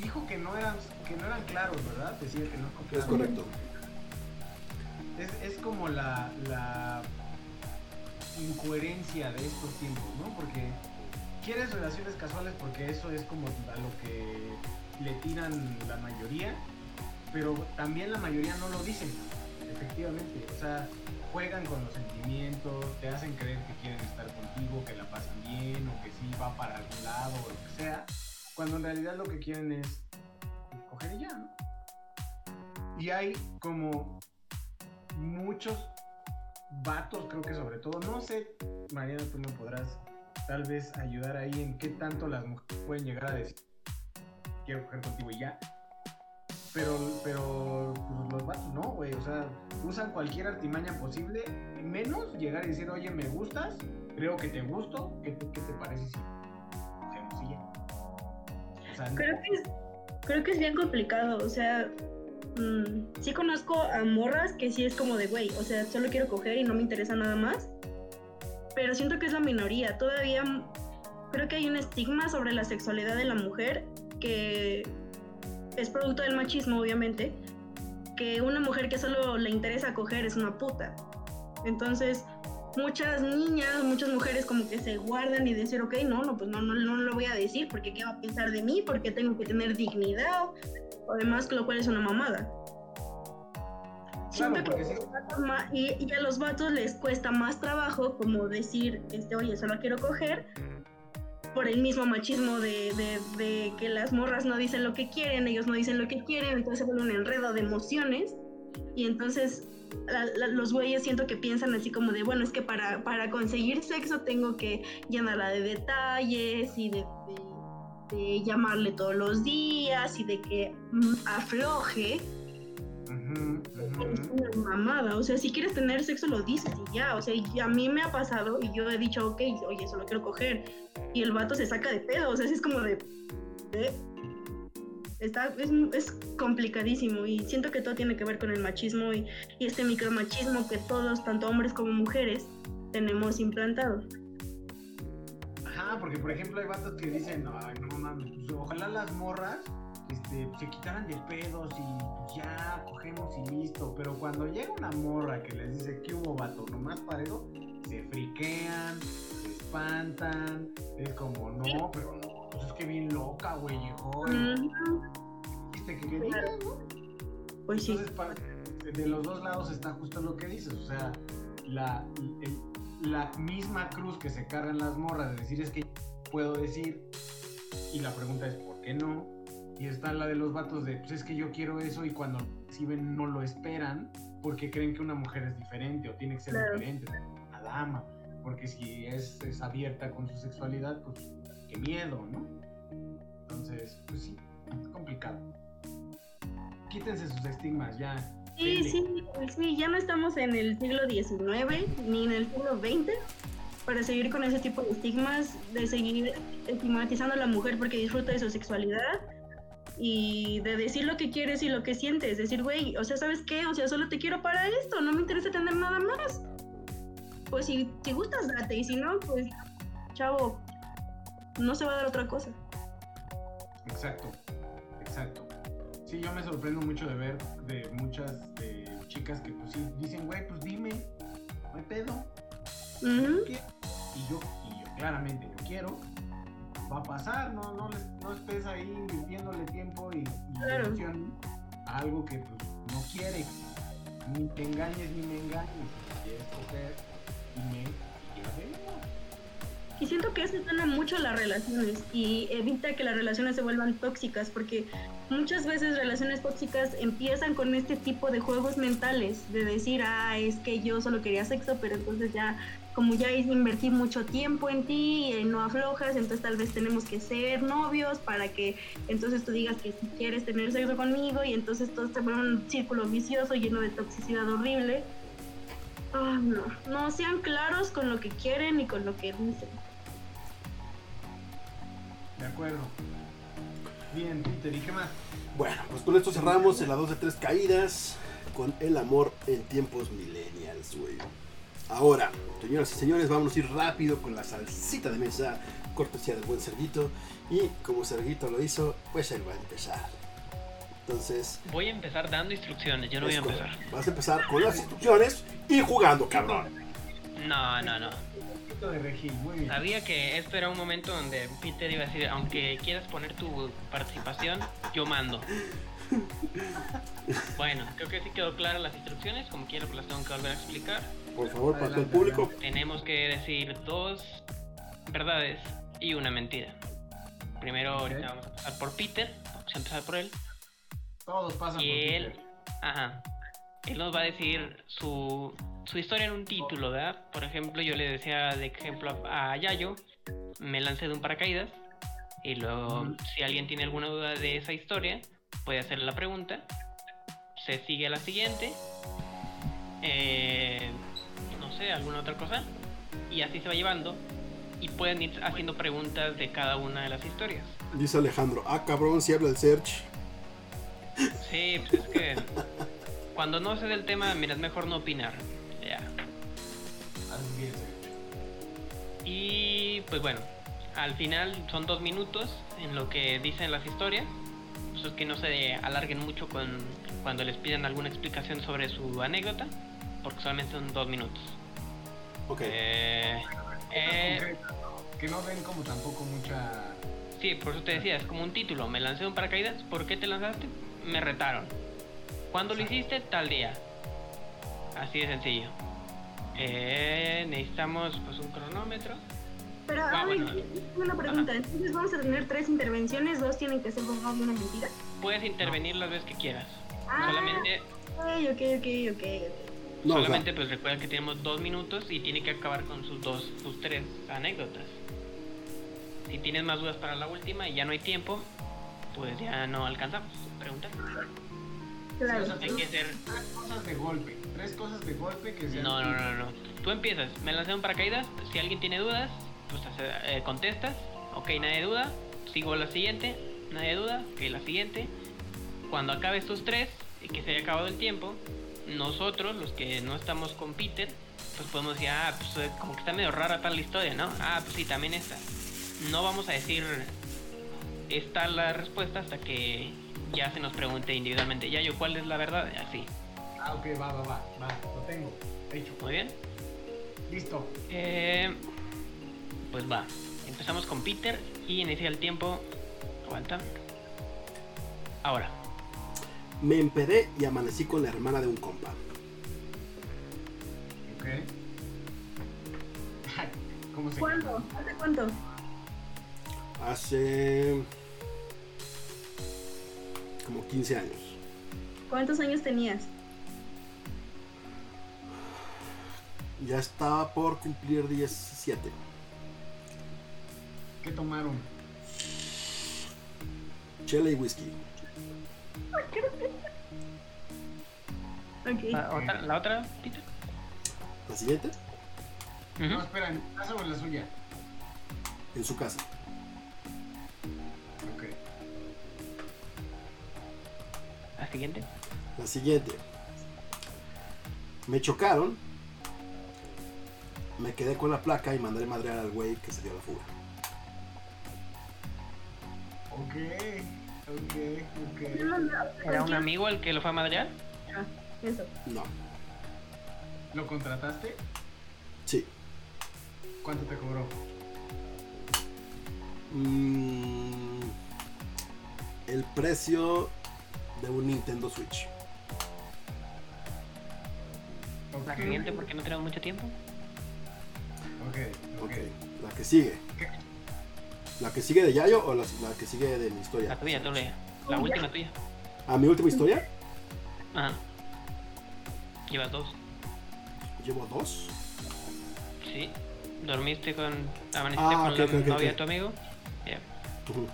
dijo que no eran que no eran claros, ¿verdad? Decía que no Es correcto. Es, es como la, la incoherencia de estos tiempos, ¿no? Porque quieres relaciones casuales porque eso es como a lo que le tiran la mayoría, pero también la mayoría no lo dicen, efectivamente. O sea, juegan con los sentimientos, te hacen creer que quieren estar contigo, que la pasan bien o que sí va para algún lado o lo que sea, cuando en realidad lo que quieren es coger y ya, ¿no? Y hay como muchos vatos, creo que sobre todo, no sé, Mariana, tú me podrás tal vez ayudar ahí en qué tanto las mujeres pueden llegar a decir quiero coger contigo y ya. Pero, pero pues, los vatos no, güey, o sea, usan cualquier artimaña posible, menos llegar y decir, oye, me gustas, creo que te gusto, ¿qué, te- qué te parece si? Creo que es, creo que es bien complicado, o sea, mm, sí conozco a morras que sí es como de, güey, o sea, solo quiero coger y no me interesa nada más, pero siento que es la minoría, todavía creo que hay un estigma sobre la sexualidad de la mujer que es producto del machismo, obviamente, que una mujer que solo le interesa coger es una puta. Entonces, muchas niñas, muchas mujeres como que se guardan y decir, ok, no, no, pues no, no, no lo voy a decir porque qué va a pensar de mí, porque tengo que tener dignidad, o demás, lo cual es una mamada. Que porque sí. y, y a los vatos les cuesta más trabajo como decir, este, oye, solo quiero coger, por el mismo machismo de, de- de que las morras no dicen lo que quieren, ellos no dicen lo que quieren, entonces se vuelve un enredo de emociones y entonces la- la- los güeyes siento que piensan así como de, bueno, es que para, para conseguir sexo tengo que llenarla de detalles y de, de- de llamarle todos los días y de que mm, afloje. Es una mamada, o sea, si quieres tener sexo lo dices y ya, o sea, y a mí me ha pasado y yo he dicho, ok, oye, solo quiero coger, y el vato se saca de pedo, o sea, es como de... de- Está, es, es complicadísimo y siento que todo tiene que ver con el machismo y, y este micromachismo que todos, tanto hombres como mujeres, tenemos implantado. Ajá, porque por ejemplo hay vatos que dicen, ay, no mames, pues, ojalá las morras este, se quitaran de pedos y pues, ya cogemos y listo. Pero cuando llega una morra que les dice, ¿qué hubo vato? Nomás para eso, se friquean, se espantan, es como, no, pero no, pues es que bien loca, güey, llegó y dijiste que querías, ¿no? Pues sí. Entonces, de los dos lados está justo lo que dices, o sea, la, el- la misma cruz que se cargan las morras, de decir es que puedo decir, y la pregunta es ¿por qué no? Y está la de los vatos de, pues es que yo quiero eso y cuando reciben no lo esperan porque creen que una mujer es diferente o tiene que ser Claro. diferente, una dama. Porque si es, es abierta con su sexualidad, pues qué miedo, ¿no? Entonces, pues sí, es complicado. Quítense sus estigmas ya. Sí, sí, sí, ya no estamos en el siglo XIX ni en el siglo XX para seguir con ese tipo de estigmas, de seguir estigmatizando a la mujer porque disfruta de su sexualidad y de decir lo que quieres y lo que sientes. Decir, güey, o sea, ¿sabes qué? O sea, solo te quiero para esto, no me interesa tener nada más. Pues si, si gustas, date, y si no, pues, chavo, no se va a dar otra cosa. Exacto, exacto. Sí, yo me sorprendo mucho de ver de muchas de chicas que pues sí dicen, güey, pues dime, no hay pedo. Y yo, y yo claramente yo quiero, va a pasar, no, no, les- no estés ahí invirtiéndole tiempo y, y Claro. a algo que pues, no quieres. Ni te engañes ni me engañes. Si quieres coger, Y siento que eso sana mucho las relaciones y evita que las relaciones se vuelvan tóxicas, porque muchas veces relaciones tóxicas empiezan con este tipo de juegos mentales, de decir, ah, es que yo solo quería sexo, pero entonces ya, como ya invertí mucho tiempo en ti, eh, no aflojas, entonces tal vez tenemos que ser novios para que entonces tú digas que si quieres tener sexo conmigo y entonces todo se vuelve un círculo vicioso lleno de toxicidad horrible. Ah, no, no sean claros con lo que quieren y con lo que dicen. De acuerdo. Bien, Peter, ¿y qué más? Bueno, pues con esto cerramos en la 2 de 3 caídas con el amor en tiempos millennials, güey. Ahora, señoras y señores, vamos a ir rápido con la salsita de mesa, cortesía del buen Serguito. Y como Serguito lo hizo, pues él va a empezar. Entonces, Voy a empezar dando instrucciones, yo no voy a empezar. vas a empezar con las instrucciones y jugando, cabrón. No, no, no. Poquito de Regil, muy bien. Sabía que esto era un momento donde Peter iba a decir, aunque quieras poner tu participación, yo mando. Bueno, creo que sí quedó claras las instrucciones, como quiera pues las tengo que volver a explicar. Por favor, para todo el público. Tenemos que decir dos verdades y una mentira. Primero ahorita vamos a empezar por Peter, vamos a empezar por él. Todos pasan por Y él, Peter. ajá, él nos va a decir su, su historia en un título, ¿verdad? Por ejemplo, yo le decía de ejemplo a, a Yayo, me lancé de un paracaídas, y luego si alguien tiene alguna duda de esa historia, puede hacerle la pregunta, se sigue a la siguiente, eh, no sé, alguna otra cosa, y así se va llevando, y pueden ir haciendo preguntas de cada una de las historias. Dice Alejandro, ah, cabrón, si habla el Search. Sí, pues es que cuando no sé del tema, mira, es mejor no opinar. Ya. Así es. Y pues bueno, al final son dos minutos en lo que dicen las historias. Pues es que no se alarguen mucho con cuando les pidan alguna explicación sobre su anécdota, porque solamente son dos minutos. Ok. Eh, eh. Que no den como tampoco mucha. sí, por eso te decía, es como un título. Me lancé de un paracaídas. ¿Por qué te lanzaste? Me retaron. ¿Cuándo lo hiciste? Tal día. Así de sencillo. Eh, necesitamos pues un cronómetro. Pero, Ah, a ver, bueno. una pregunta. Entonces vamos a tener tres intervenciones, dos tienen que ser verdad y una mentira. Puedes intervenir las veces que quieras. Ah, Solamente, ok, ok, ok, ok. No, o sea, solamente pues recuerda que tenemos dos minutos y tiene que acabar con sus dos, sus tres anécdotas. Si tienes más dudas para la última y ya no hay tiempo, pues ya no alcanzamos. Pregunta. Claro. Sí, o sea, Hay que ser. Tres cosas de golpe. Tres cosas de golpe que sean. No, no, no, no. Tú empiezas. Me lancé un paracaídas. Si alguien tiene dudas, pues hace- eh, contestas. Ok, nadie duda. Sigo la siguiente. Nadie duda. Ok, la siguiente. Cuando acabe estos tres y que se haya acabado el tiempo, nosotros, los que no estamos con Peter, pues podemos decir, ah, pues eh, como que está medio rara tal la historia, ¿no? Ah, pues sí, también esta. No vamos a decir esta la respuesta hasta que ya se nos pregunte individualmente, ya yo, ¿cuál es la verdad? Así. Ah, ok, va, va, va. Va, lo tengo. Hecho. Muy bien. Listo. Eh, pues va. Empezamos con Peter y inicia el tiempo. Aguanta. Ahora. me empedé y amanecí con la hermana de un compa. Ok. ¿Cómo se llama? ¿Hace cuánto? Hace como 15 años. ¿Cuántos años tenías? Ya estaba por cumplir 17. ¿Qué tomaron? Chela y whisky. Ok. ¿La otra, la otra Peter? La siguiente, No, espera, ¿en tu casa o en la suya? en su casa. La siguiente. La siguiente. Me chocaron. Me quedé con la placa y mandé madrear al güey que se dio la fuga. Ok. Ok, ok. ¿Era un amigo el que lo fue a madrear? Ah, Eso. No. ¿Lo contrataste? Sí. ¿Cuánto te cobró? Mm, el precio de un Nintendo Switch. La siguiente porque no tenemos mucho tiempo. Ok, ok. Ok. La que sigue. ¿La que sigue de Yayo o la, la que sigue de mi La historia? tuya, tú le- La última tuya. ¿A mi última historia? Ajá. Llevas dos. Llevo dos. Sí. ¿Dormiste con. Amaneciste Ah, con ok, la novia de tu amigo? Ujú.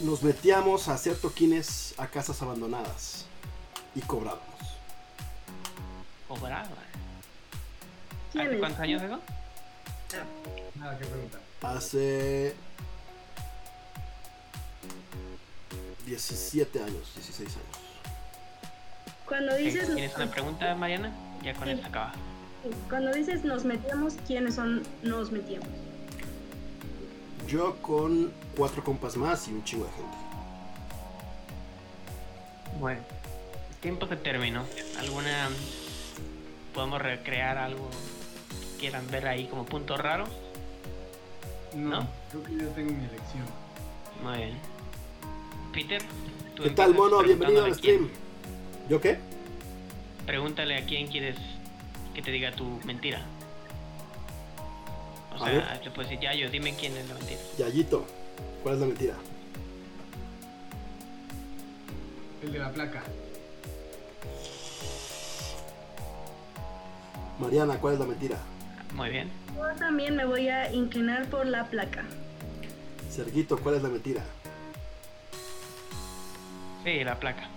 Nos metíamos a hacer toquines a casas abandonadas y cobrábamos. Cobraba. ¿Quién ¿Hace cuántos años eso? Nada que preguntar. Hace 17 años, 16 años. Cuando dices, ¿Tienes una pregunta, Mariana? Ya con Sí. eso acaba. cuando dices nos metíamos, ¿quiénes son nos metíamos? Yo con cuatro compas más y un chingo de gente. Bueno. El tiempo se terminó. ¿Alguna. podemos recrear algo que quieran ver ahí como punto raro? No, ¿No? creo que yo tengo mi elección. Muy bien. Peter, tú ¿Qué tal, mono? Bienvenido al preguntándole a quién. stream. ¿Yo qué? Pregúntale a quién quieres que te diga tu mentira. O A sea, te puedes decir, ya yo, dime quién es la mentira. Yayito, ¿cuál es la mentira? El de la placa. Mariana, ¿cuál es la mentira? Muy bien. Yo también me voy a inclinar por la placa. Serguito, ¿cuál es la mentira? Sí, la placa.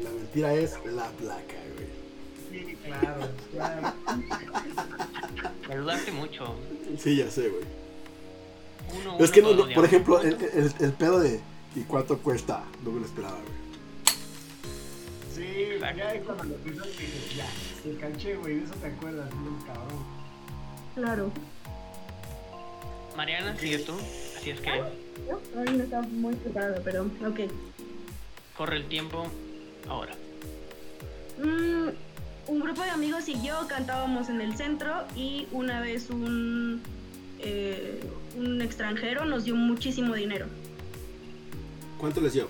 La mentira es la placa, güey. Sí, claro, claro. Me dudaste mucho. Sí, ya sé, güey. Uno, Es uno que, no, no, por ejemplo, el, el- el pedo de ¿y cuánto cuesta? No me lo esperaba, güey. Sí, Exacto. ya cuando lo dije, ya, te canché, güey, de eso te acuerdas, no, cabrón. Claro. Mariana, sigues tú. Así es que ¿No? Ay, no estaba muy preparada, pero ok. corre el tiempo ahora. Mm, un grupo de amigos y yo cantábamos en el centro y una vez un, eh, un extranjero nos dio muchísimo dinero, ¿Cuánto les dio?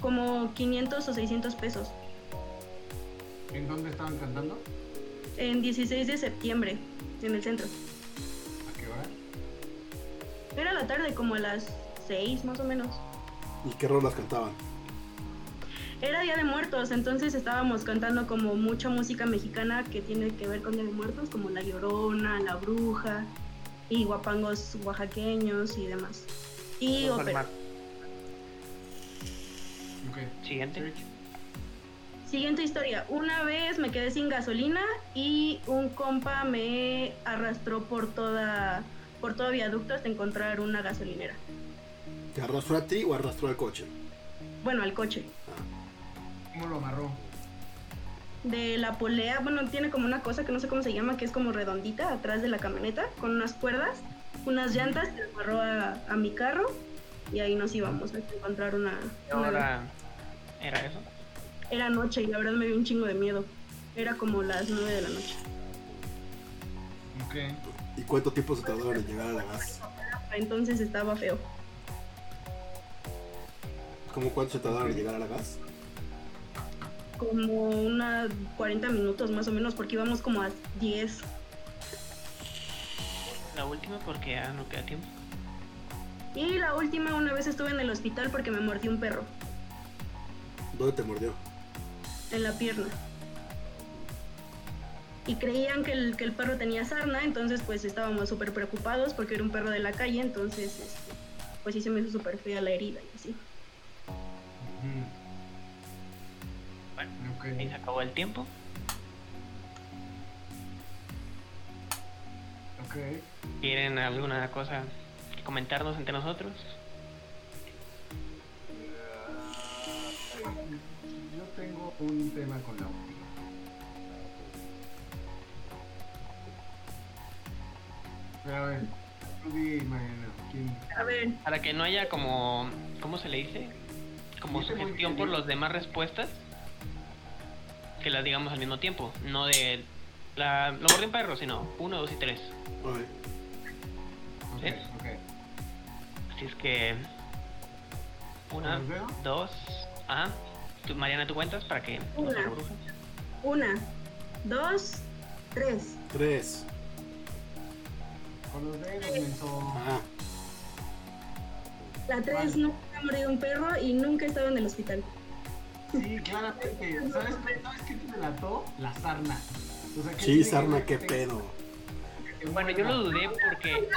como 500 o 600 pesos, ¿En dónde estaban cantando? en 16 de septiembre en el centro. ¿A qué hora? Era la tarde, como a las 6 más o menos. ¿Y qué rolas cantaban? Era Día de Muertos, entonces estábamos cantando como mucha música mexicana que tiene que ver con Día de Muertos, como La Llorona, La Bruja y guapangos oaxaqueños y demás. Y ópera. mar. Ok. Siguiente. Siguiente historia. Una vez me quedé sin gasolina y un compa me arrastró por toda por todo viaducto hasta encontrar una gasolinera. ¿Te arrastró a ti o arrastró al coche? Bueno, al coche. ¿Cómo lo amarró? De la polea, bueno, tiene como una cosa que no sé cómo se llama, que es como redondita atrás de la camioneta, con unas cuerdas, unas llantas, que amarró a, a mi carro y ahí nos íbamos a encontrar una... ¿Qué una- hora era eso? Era noche y la verdad me dio un chingo de miedo. Era como las nueve de la noche. Ok. ¿Y cuánto tiempo se tardaron en llegar a la gas? Entonces estaba feo. ¿Cómo cuánto se tardaron en llegar a la gas? Como unas 40 minutos más o menos, porque íbamos como a 10. La última porque ya no queda tiempo. Y la última, una vez estuve en el hospital porque me mordió un perro ¿Dónde te mordió? en la pierna. Y creían que el, que el perro tenía sarna, entonces pues estábamos súper preocupados porque era un perro de la calle, entonces este, pues sí se me hizo súper fea la herida y así. Ujú. Bueno, Ok. ahí se acabó el tiempo. Ok. ¿Quieren alguna cosa que comentarnos entre nosotros? Yo tengo un tema con la última. Pero a ver. A ver, Para que no haya como, ¿cómo se le dice? Como sugestión por los demás respuestas. Que las digamos al mismo tiempo. No de la, lo mordió un perro, sino uno, dos y tres. Ok. Ok, ¿Sí? ok. Así es que... Una, dos... Ajá. Tú, Mariana, ¿tú cuentas para que Una. una, dos, tres. Tres. Con los dedos. Ah, La tres nunca ha mordido un perro y nunca he estado en el hospital. Sí, claramente. ¿Sabes, ¿Sabes qué te delató? La sarna. O sea, ¿qué sí, Sarna, qué pedo. Bueno, yo lo dudé porque...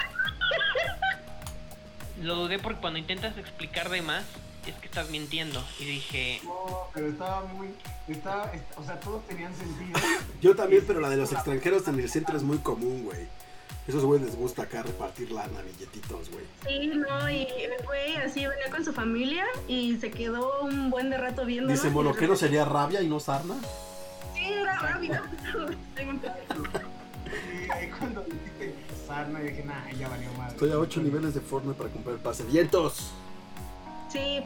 Lo dudé porque cuando intentas explicar de más, es que estás mintiendo. Y dije, No, pero estaba muy. Estaba, est- o sea, todos tenían sentido. Yo también, pero la de los extranjeros en el centro es muy común, güey. Esos güeyes les gusta acá repartir lana, billetitos, güey. Sí, no, y el güey así venía con su familia y se quedó un buen de rato viendo. Dice Molo, ¿qué no sería rabia y no sarna? Sí, era rápido. Y ahí cuando dijiste sarna, dije, nah, ya valió más. Estoy a 8 niveles de Fortnite para comprar el pase. ¡Vientos! sí,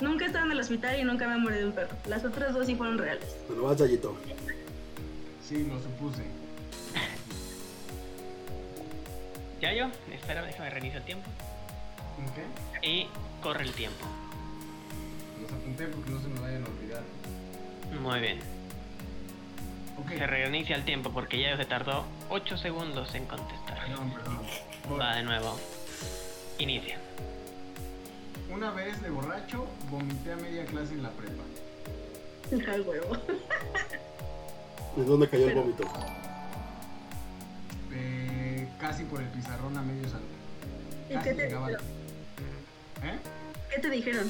nunca he estado en el hospital y nunca me ha mordido un perro. Las otras dos sí fueron reales. Bueno, vas, Yayito. Sí, lo supuse. Ya yo, espera, déjame reiniciar el tiempo. ¿Ok? Y corre el tiempo. Los apunté porque no se me vayan a olvidar. Muy bien. Se reinicia el tiempo porque ya se tardó 8 segundos en contestar. Perdón, perdón. Va de nuevo. Inicia. Una vez de borracho, vomité a media clase en la prepa. Al huevo. ¿En dónde cayó el vómito? Eh, casi por el pizarrón a medio salto. ¿Y qué te llegaba. dijeron? ¿Eh? ¿Qué te dijeron?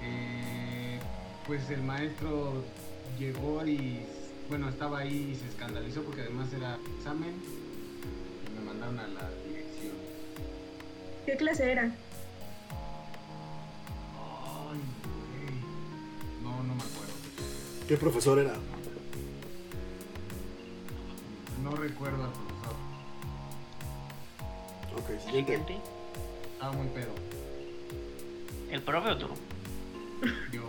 Eh, pues el maestro llegó y bueno estaba ahí y se escandalizó porque además era examen y me mandaron a la dirección. ¿Qué clase era? Ay, güey. No, no me acuerdo. ¿Qué profesor era? No recuerdo al profesor. Ok, siguiente. Siguiente. Estaba muy pedo. ¿El profe o tú? Yo.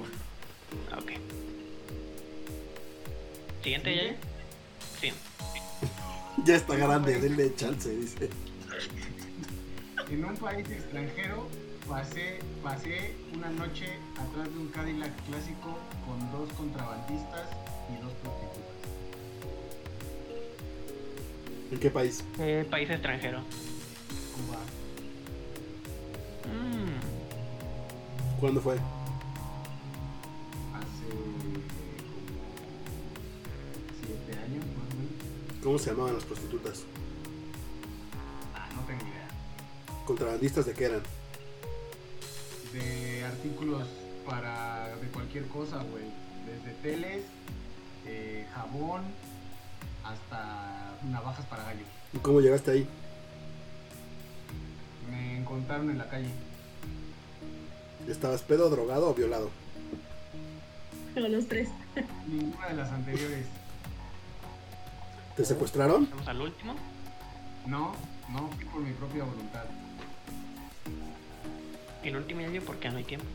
Ok. Siguiente, ya. Sí. Ya está grande, denle chance, dice. En un país extranjero pasé, pasé una noche atrás de un Cadillac clásico con dos contrabandistas y dos prostitutas. ¿En qué país? Eh, país extranjero. Cuba. Mm, ¿Cuándo fue? hace como siete años más o menos. ¿Cómo se llamaban las prostitutas? Ah, no tengo idea. ¿Contrabandistas de qué eran? De artículos para de cualquier cosa, güey. Desde teles, eh, jabón, hasta navajas para gallo. ¿Y cómo llegaste ahí? En la calle. ¿Estabas pedo, drogado o violado? A los tres. Ninguna de las anteriores. ¿Te secuestraron? Vamos al último. No, no, fui por mi propia voluntad. El último ya porque no hay tiempo.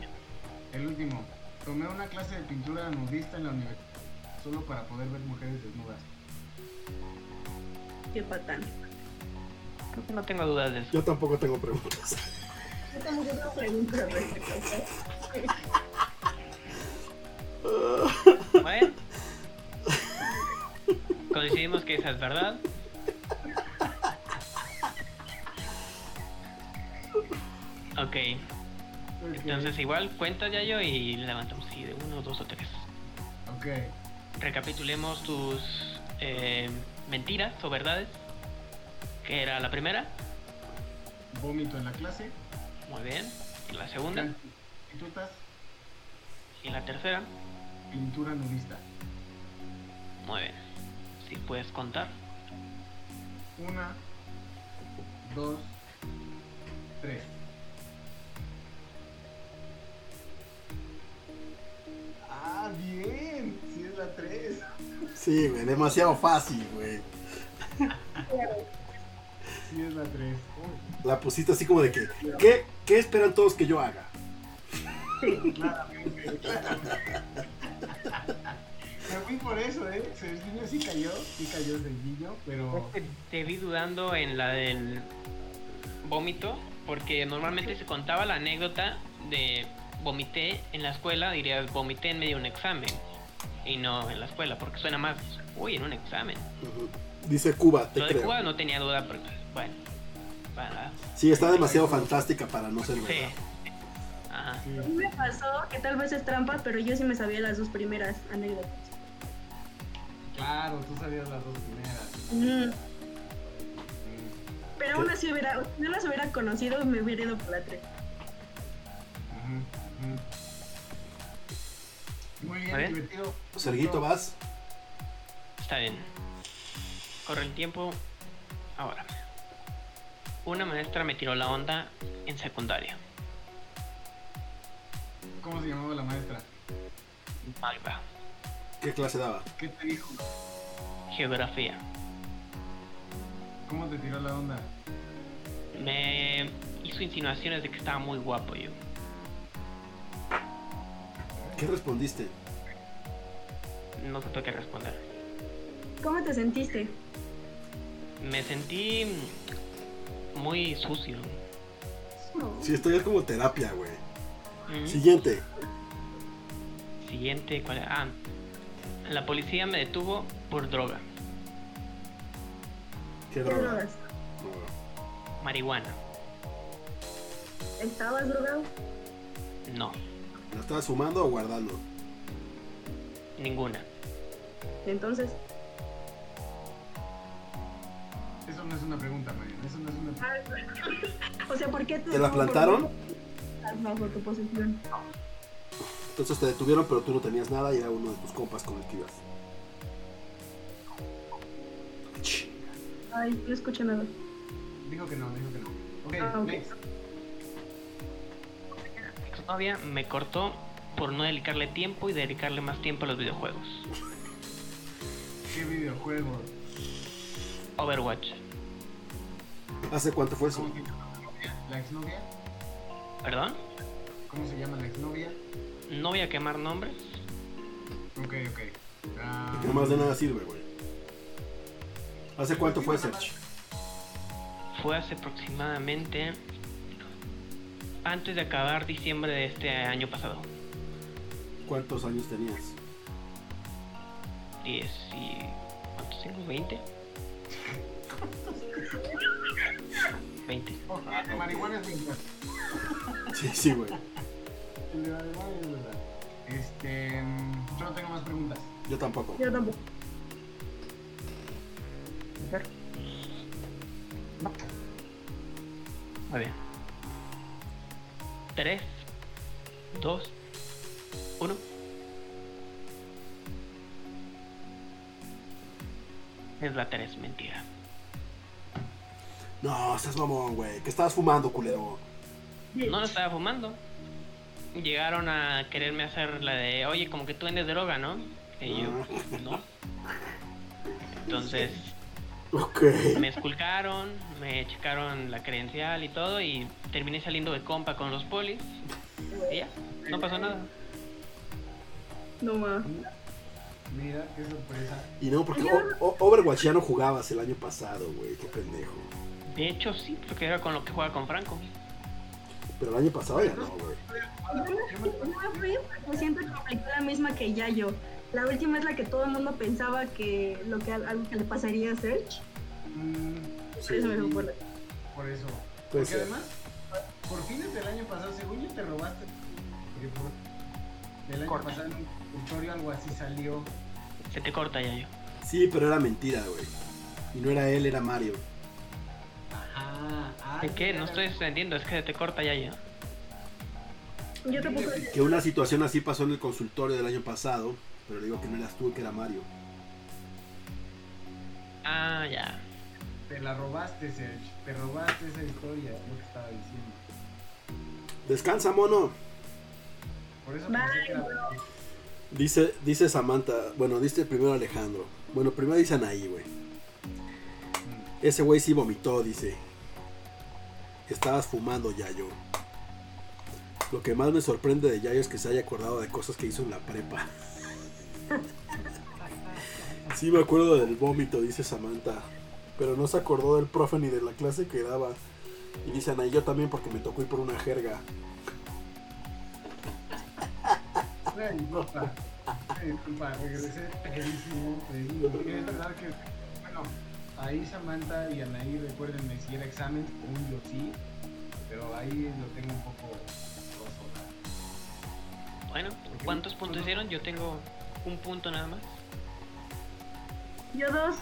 El último. Tomé una clase de pintura nudista en la universidad solo para poder ver mujeres desnudas. Qué patán. Creo que no tengo dudas de eso. Yo tampoco tengo preguntas. Yo tampoco tengo preguntas. Bueno. Coincidimos que esa es verdad. Entonces igual cuenta ya yo y levantamos así de uno, dos o tres. Ok. Recapitulemos tus eh, mentiras o verdades. Que era la primera. Vómito en la clase. Muy bien. Y la segunda. Prostitutas. Y la tercera. Pintura nudista. Muy bien. Si puedes contar. Una, dos, tres. Ah, bien. Sí es la tres. Sí, güey, demasiado fácil, güey. Sí es la tres. La pusiste así como de que, ¿qué, qué esperan todos que yo haga? Claramente. Me fui por eso, ¿eh? Serginho sí cayó, sí cayó Serginho, pero... Te vi dudando en la del vómito. Porque normalmente se contaba la anécdota de vomité en la escuela. Dirías vomité en medio de un examen. Y no en la escuela. Porque suena más, uy, en un examen. Dice Cuba, te Lo de. Cuba no tenía duda. Porque, bueno. Para, Sí, está demasiado fantástica para no ser sí. verdad. Ajá. A mí me pasó que tal vez es trampa, pero yo sí me sabía las dos primeras anécdotas. Claro, tú sabías las dos primeras. Mm. Pero aún así hubiera, si no las hubiera conocido, me hubiera ido por la tres. Muy bien, divertido. Serguito, vas. Está bien. Corre el tiempo. Una maestra me tiró la onda en secundaria. ¿Cómo se llamaba la maestra? Magda. ¿Qué clase daba? ¿Qué te dijo? Geografía. ¿Cómo te tiró la onda? Me hizo insinuaciones de que estaba muy guapo yo. ¿Qué respondiste? No te que responder. ¿Cómo te sentiste? Me sentí muy sucio. Sí, esto ya es como terapia, güey. Mm. Siguiente. Siguiente, ¿cuál? Ah, la policía me detuvo por droga, ¿Qué ¿Qué droga? drogas? marihuana. ¿Estabas drogado? No, ¿La estabas fumando o guardando? ninguna. Entonces, o sea, ¿por qué ¿Te la plantaron? Bajo tu posición. Entonces te detuvieron, pero tú no tenías nada y era uno de tus compas con el que ibas. Ch. Ay, no escucho nada. Dijo que no, dijo que no. Ok, Ah, ok. next. Mi exnovia me cortó por no dedicarle tiempo y dedicarle más tiempo a los videojuegos. ¿Qué videojuego? Overwatch. ¿Hace cuánto fue eso? ¿Cómo se llama la novia? ¿La exnovia? ¿Perdón? ¿Cómo se llama la exnovia? No voy a quemar nombres. Ok, ok. Ah, Que más de nada sirve, güey. ¿Hace cuánto fue, Serge? Fue hace aproximadamente antes de acabar diciembre de este año pasado. ¿Cuántos años tenías? 10 y... ¿Cuántos tengo? ¿20? 20. ok, el de marihuana es bien Sí, sí, güey. El de marihuana es verdad. Este. Yo no tengo más preguntas. Yo tampoco. Yo tampoco. Muy bien. 3, 2, 1. Es la 3, mentira. No, estás mamón, güey. ¿Qué estabas fumando, culero? No lo estaba fumando. Llegaron a quererme hacer la de, oye, como que tú vendes droga, ¿no? Y yo, no. Entonces me esculcaron, me checaron la credencial y todo y terminé saliendo de compa con los polis. Y ya, no pasó nada. No ma. Mira, qué sorpresa. Y no, porque O- O- Overwatch ya no jugabas el año pasado, güey. Qué pendejo. De hecho, sí, porque era con lo que juega con Franco. Pero el año pasado ya no, güey. Yo me fui porque siento que aplicó la misma que ya yo. La última es la que todo el mundo pensaba que lo que algo que le pasaría a Serge. Mm, Por eso me por eso. Porque además, por fines del año pasado, según yo te robaste. Porque por, del año Corta. pasado en un tutorial algo así salió. Se te corta ya yo. Sí, pero era mentira, güey. Y no era él, era Mario. ¿De qué? ya, No ya. estoy entendiendo, es que te corta ya yo. Yo tampoco. Que una situación así pasó en el consultorio del año pasado, pero digo que no eras tú, que era Mario. Ah, ya. Te la robaste, Serge. Te robaste esa historia, es lo que estaba diciendo. Descansa, mono. Por eso Bye, pensé que era. Dice, dice Samantha, bueno, dice primero Alejandro. Bueno, primero dice Anaí, güey. Ese güey sí vomitó, dice. Estabas fumando, Yayo. Lo que más me sorprende de Yayo es que se haya acordado de cosas que hizo en la prepa. Sí me acuerdo del vómito, dice Samantha. Pero no se acordó del profe ni de la clase que daba. Y dice Anaí, yo también porque me tocó ir por una jerga. Bueno, ahí Samantha y Anaí, recuérdenme si era examen, según yo sí, pero ahí lo tengo un poco roso. Bueno, ¿cuántos puntos hicieron? Yo tengo un punto nada más. Yo dos.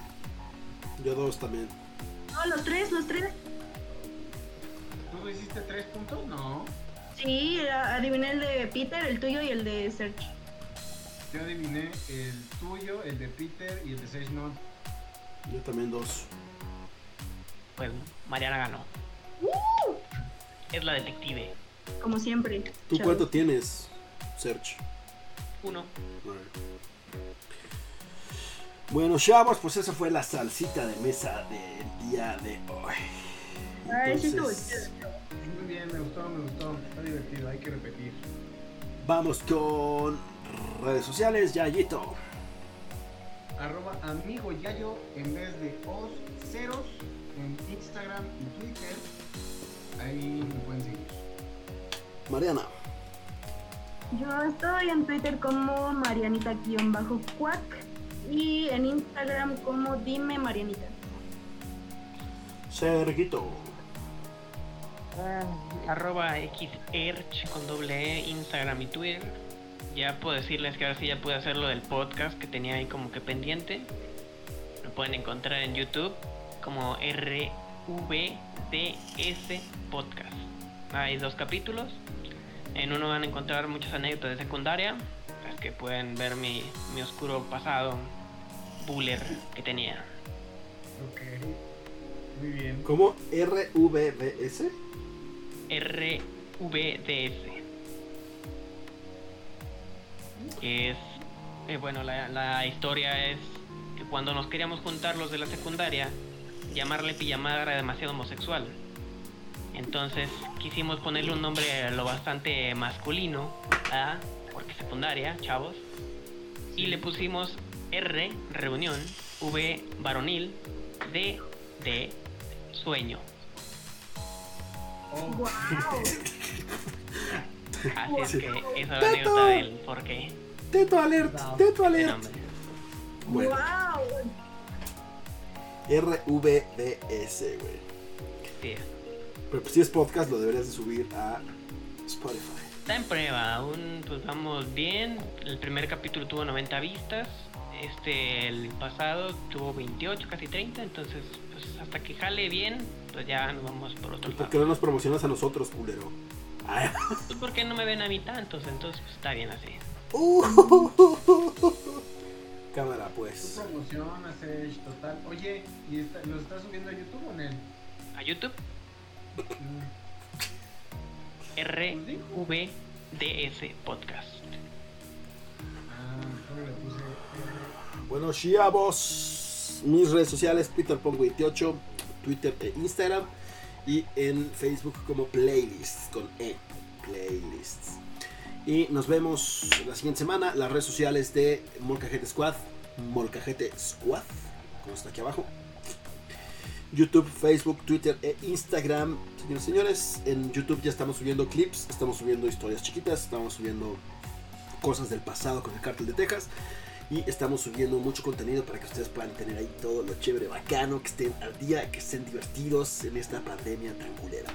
Yo dos también. No, los tres, los tres. ¿Tú hiciste tres puntos? No. Sí, adiviné el de Peter, el tuyo y el de Serge. Yo adiviné el tuyo, el de Peter y el de Sage Note. Yo también dos. Pues Mariana ganó. Es la detective. Como siempre. ¿Tú cuánto tienes, Search? Uno. Bueno, chavos, pues esa fue la salsita de mesa del día de hoy. Ay, sí estuvo Entonces. Muy bien, me gustó, me gustó. Está divertido, hay que repetir. vamos con redes sociales, Yayito. Arroba amigo Yayo en vez de os ceros en Instagram y Twitter. Ahí me pueden seguir. Mariana. Yo estoy en Twitter como Marianita-Cuac y en Instagram como Dime Marianita. Serguito. Arroba xerch con doble E, Instagram y Twitter. Ya puedo decirles que ahora sí ya pude hacer lo del podcast que tenía ahí como que pendiente. Lo pueden encontrar en YouTube como RVDS Podcast. Hay dos capítulos. En uno van a encontrar muchas anécdotas de secundaria. Las que pueden ver mi, mi oscuro pasado buller que tenía. Ok. Muy bien. ¿Cómo? RVBS. RVDS. Que es, eh, bueno, la, la historia es que cuando nos queríamos juntar los de la secundaria, llamarle pijamada era demasiado homosexual. Entonces quisimos ponerle un nombre lo bastante masculino, ¿verdad? porque secundaria, chavos. Y le pusimos R, reunión, V, varonil, D, de sueño. Oh, ¡Wow! Así es que esa es la anécdota del por qué Teto alert, teto ese alert. Bueno, ¡Wow! RVBS, güey. Sí, Pero pues si es podcast, lo deberías de subir a Spotify. está en prueba, aún pues vamos bien. El primer capítulo tuvo 90 vistas. Este, el pasado tuvo 28, casi 30. Entonces, pues hasta que jale bien, pues ya nos vamos por otro ¿Y por lado. qué no nos promocionas a nosotros, culero? Pues porque no me ven a mí tantos, entonces pues está bien así. Cámara, ¿Qué pues. promoción haces total? Oye, ¿y está, ¿los estás subiendo a YouTube o en el? A YouTube, Mm, RVDS Podcast. Ah, ¿cómo le puse? Bueno, chavos. Mis redes sociales, PeterPong28, Twitter e Instagram. Y en Facebook como Playlists, con E. Playlists. Y nos vemos la siguiente semana. Las redes sociales de Molcajete Squad. Molcajete Squad. Como está aquí abajo. YouTube, Facebook, Twitter e Instagram. Señores señores, en YouTube ya estamos subiendo clips, estamos subiendo historias chiquitas, estamos subiendo cosas del pasado con el cártel de Texas. Y estamos subiendo mucho contenido para que ustedes puedan tener ahí todo lo chévere, bacano, que estén al día, que estén divertidos en esta pandemia tan culera.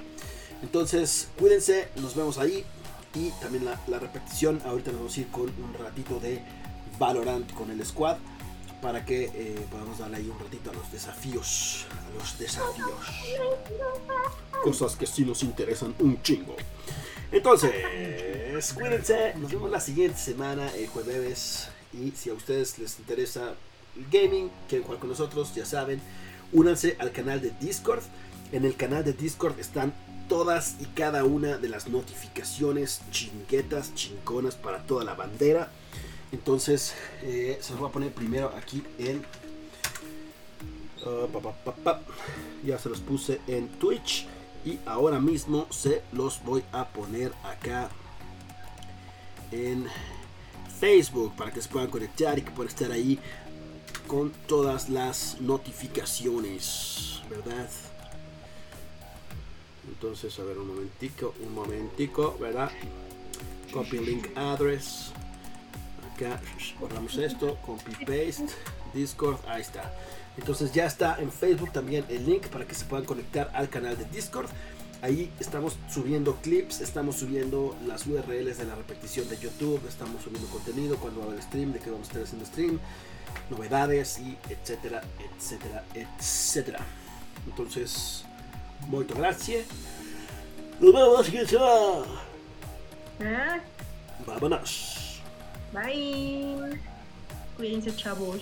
Entonces, cuídense, nos vemos ahí. Y también la, la repetición. Ahorita nos vamos a ir con un ratito de Valorant con el squad. Para que eh, podamos darle ahí un ratito a los desafíos. A los desafíos. Cosas que sí nos interesan un chingo. Entonces, cuídense. Nos vemos la siguiente semana, el jueves. Y si a ustedes les interesa el gaming, quieren jugar con nosotros, ya saben, únanse al canal de Discord. En el canal de Discord están todas y cada una de las notificaciones chinguetas, chingonas para toda la bandera. Entonces, eh, se los voy a poner primero aquí en. uh. Ya se los puse en Twitch. Y ahora mismo se los voy a poner acá en Facebook para que se puedan conectar y que puedan estar ahí con todas las notificaciones, ¿verdad? Entonces, a ver, un momentico, un momentico, ¿verdad? Copy link address. Acá borramos esto, copy paste, Discord, ahí está. Entonces ya está en Facebook también el link para que se puedan conectar al canal de Discord. Ahí estamos subiendo clips, estamos subiendo las URLs de la repetición de YouTube, estamos subiendo contenido cuando va a haber stream, de que vamos a estar haciendo stream, novedades y etcétera, etcétera, etcétera. Entonces, muchas gracias. Nos vemos la. Ah, Vámonos. bye. Cuídense, chavos.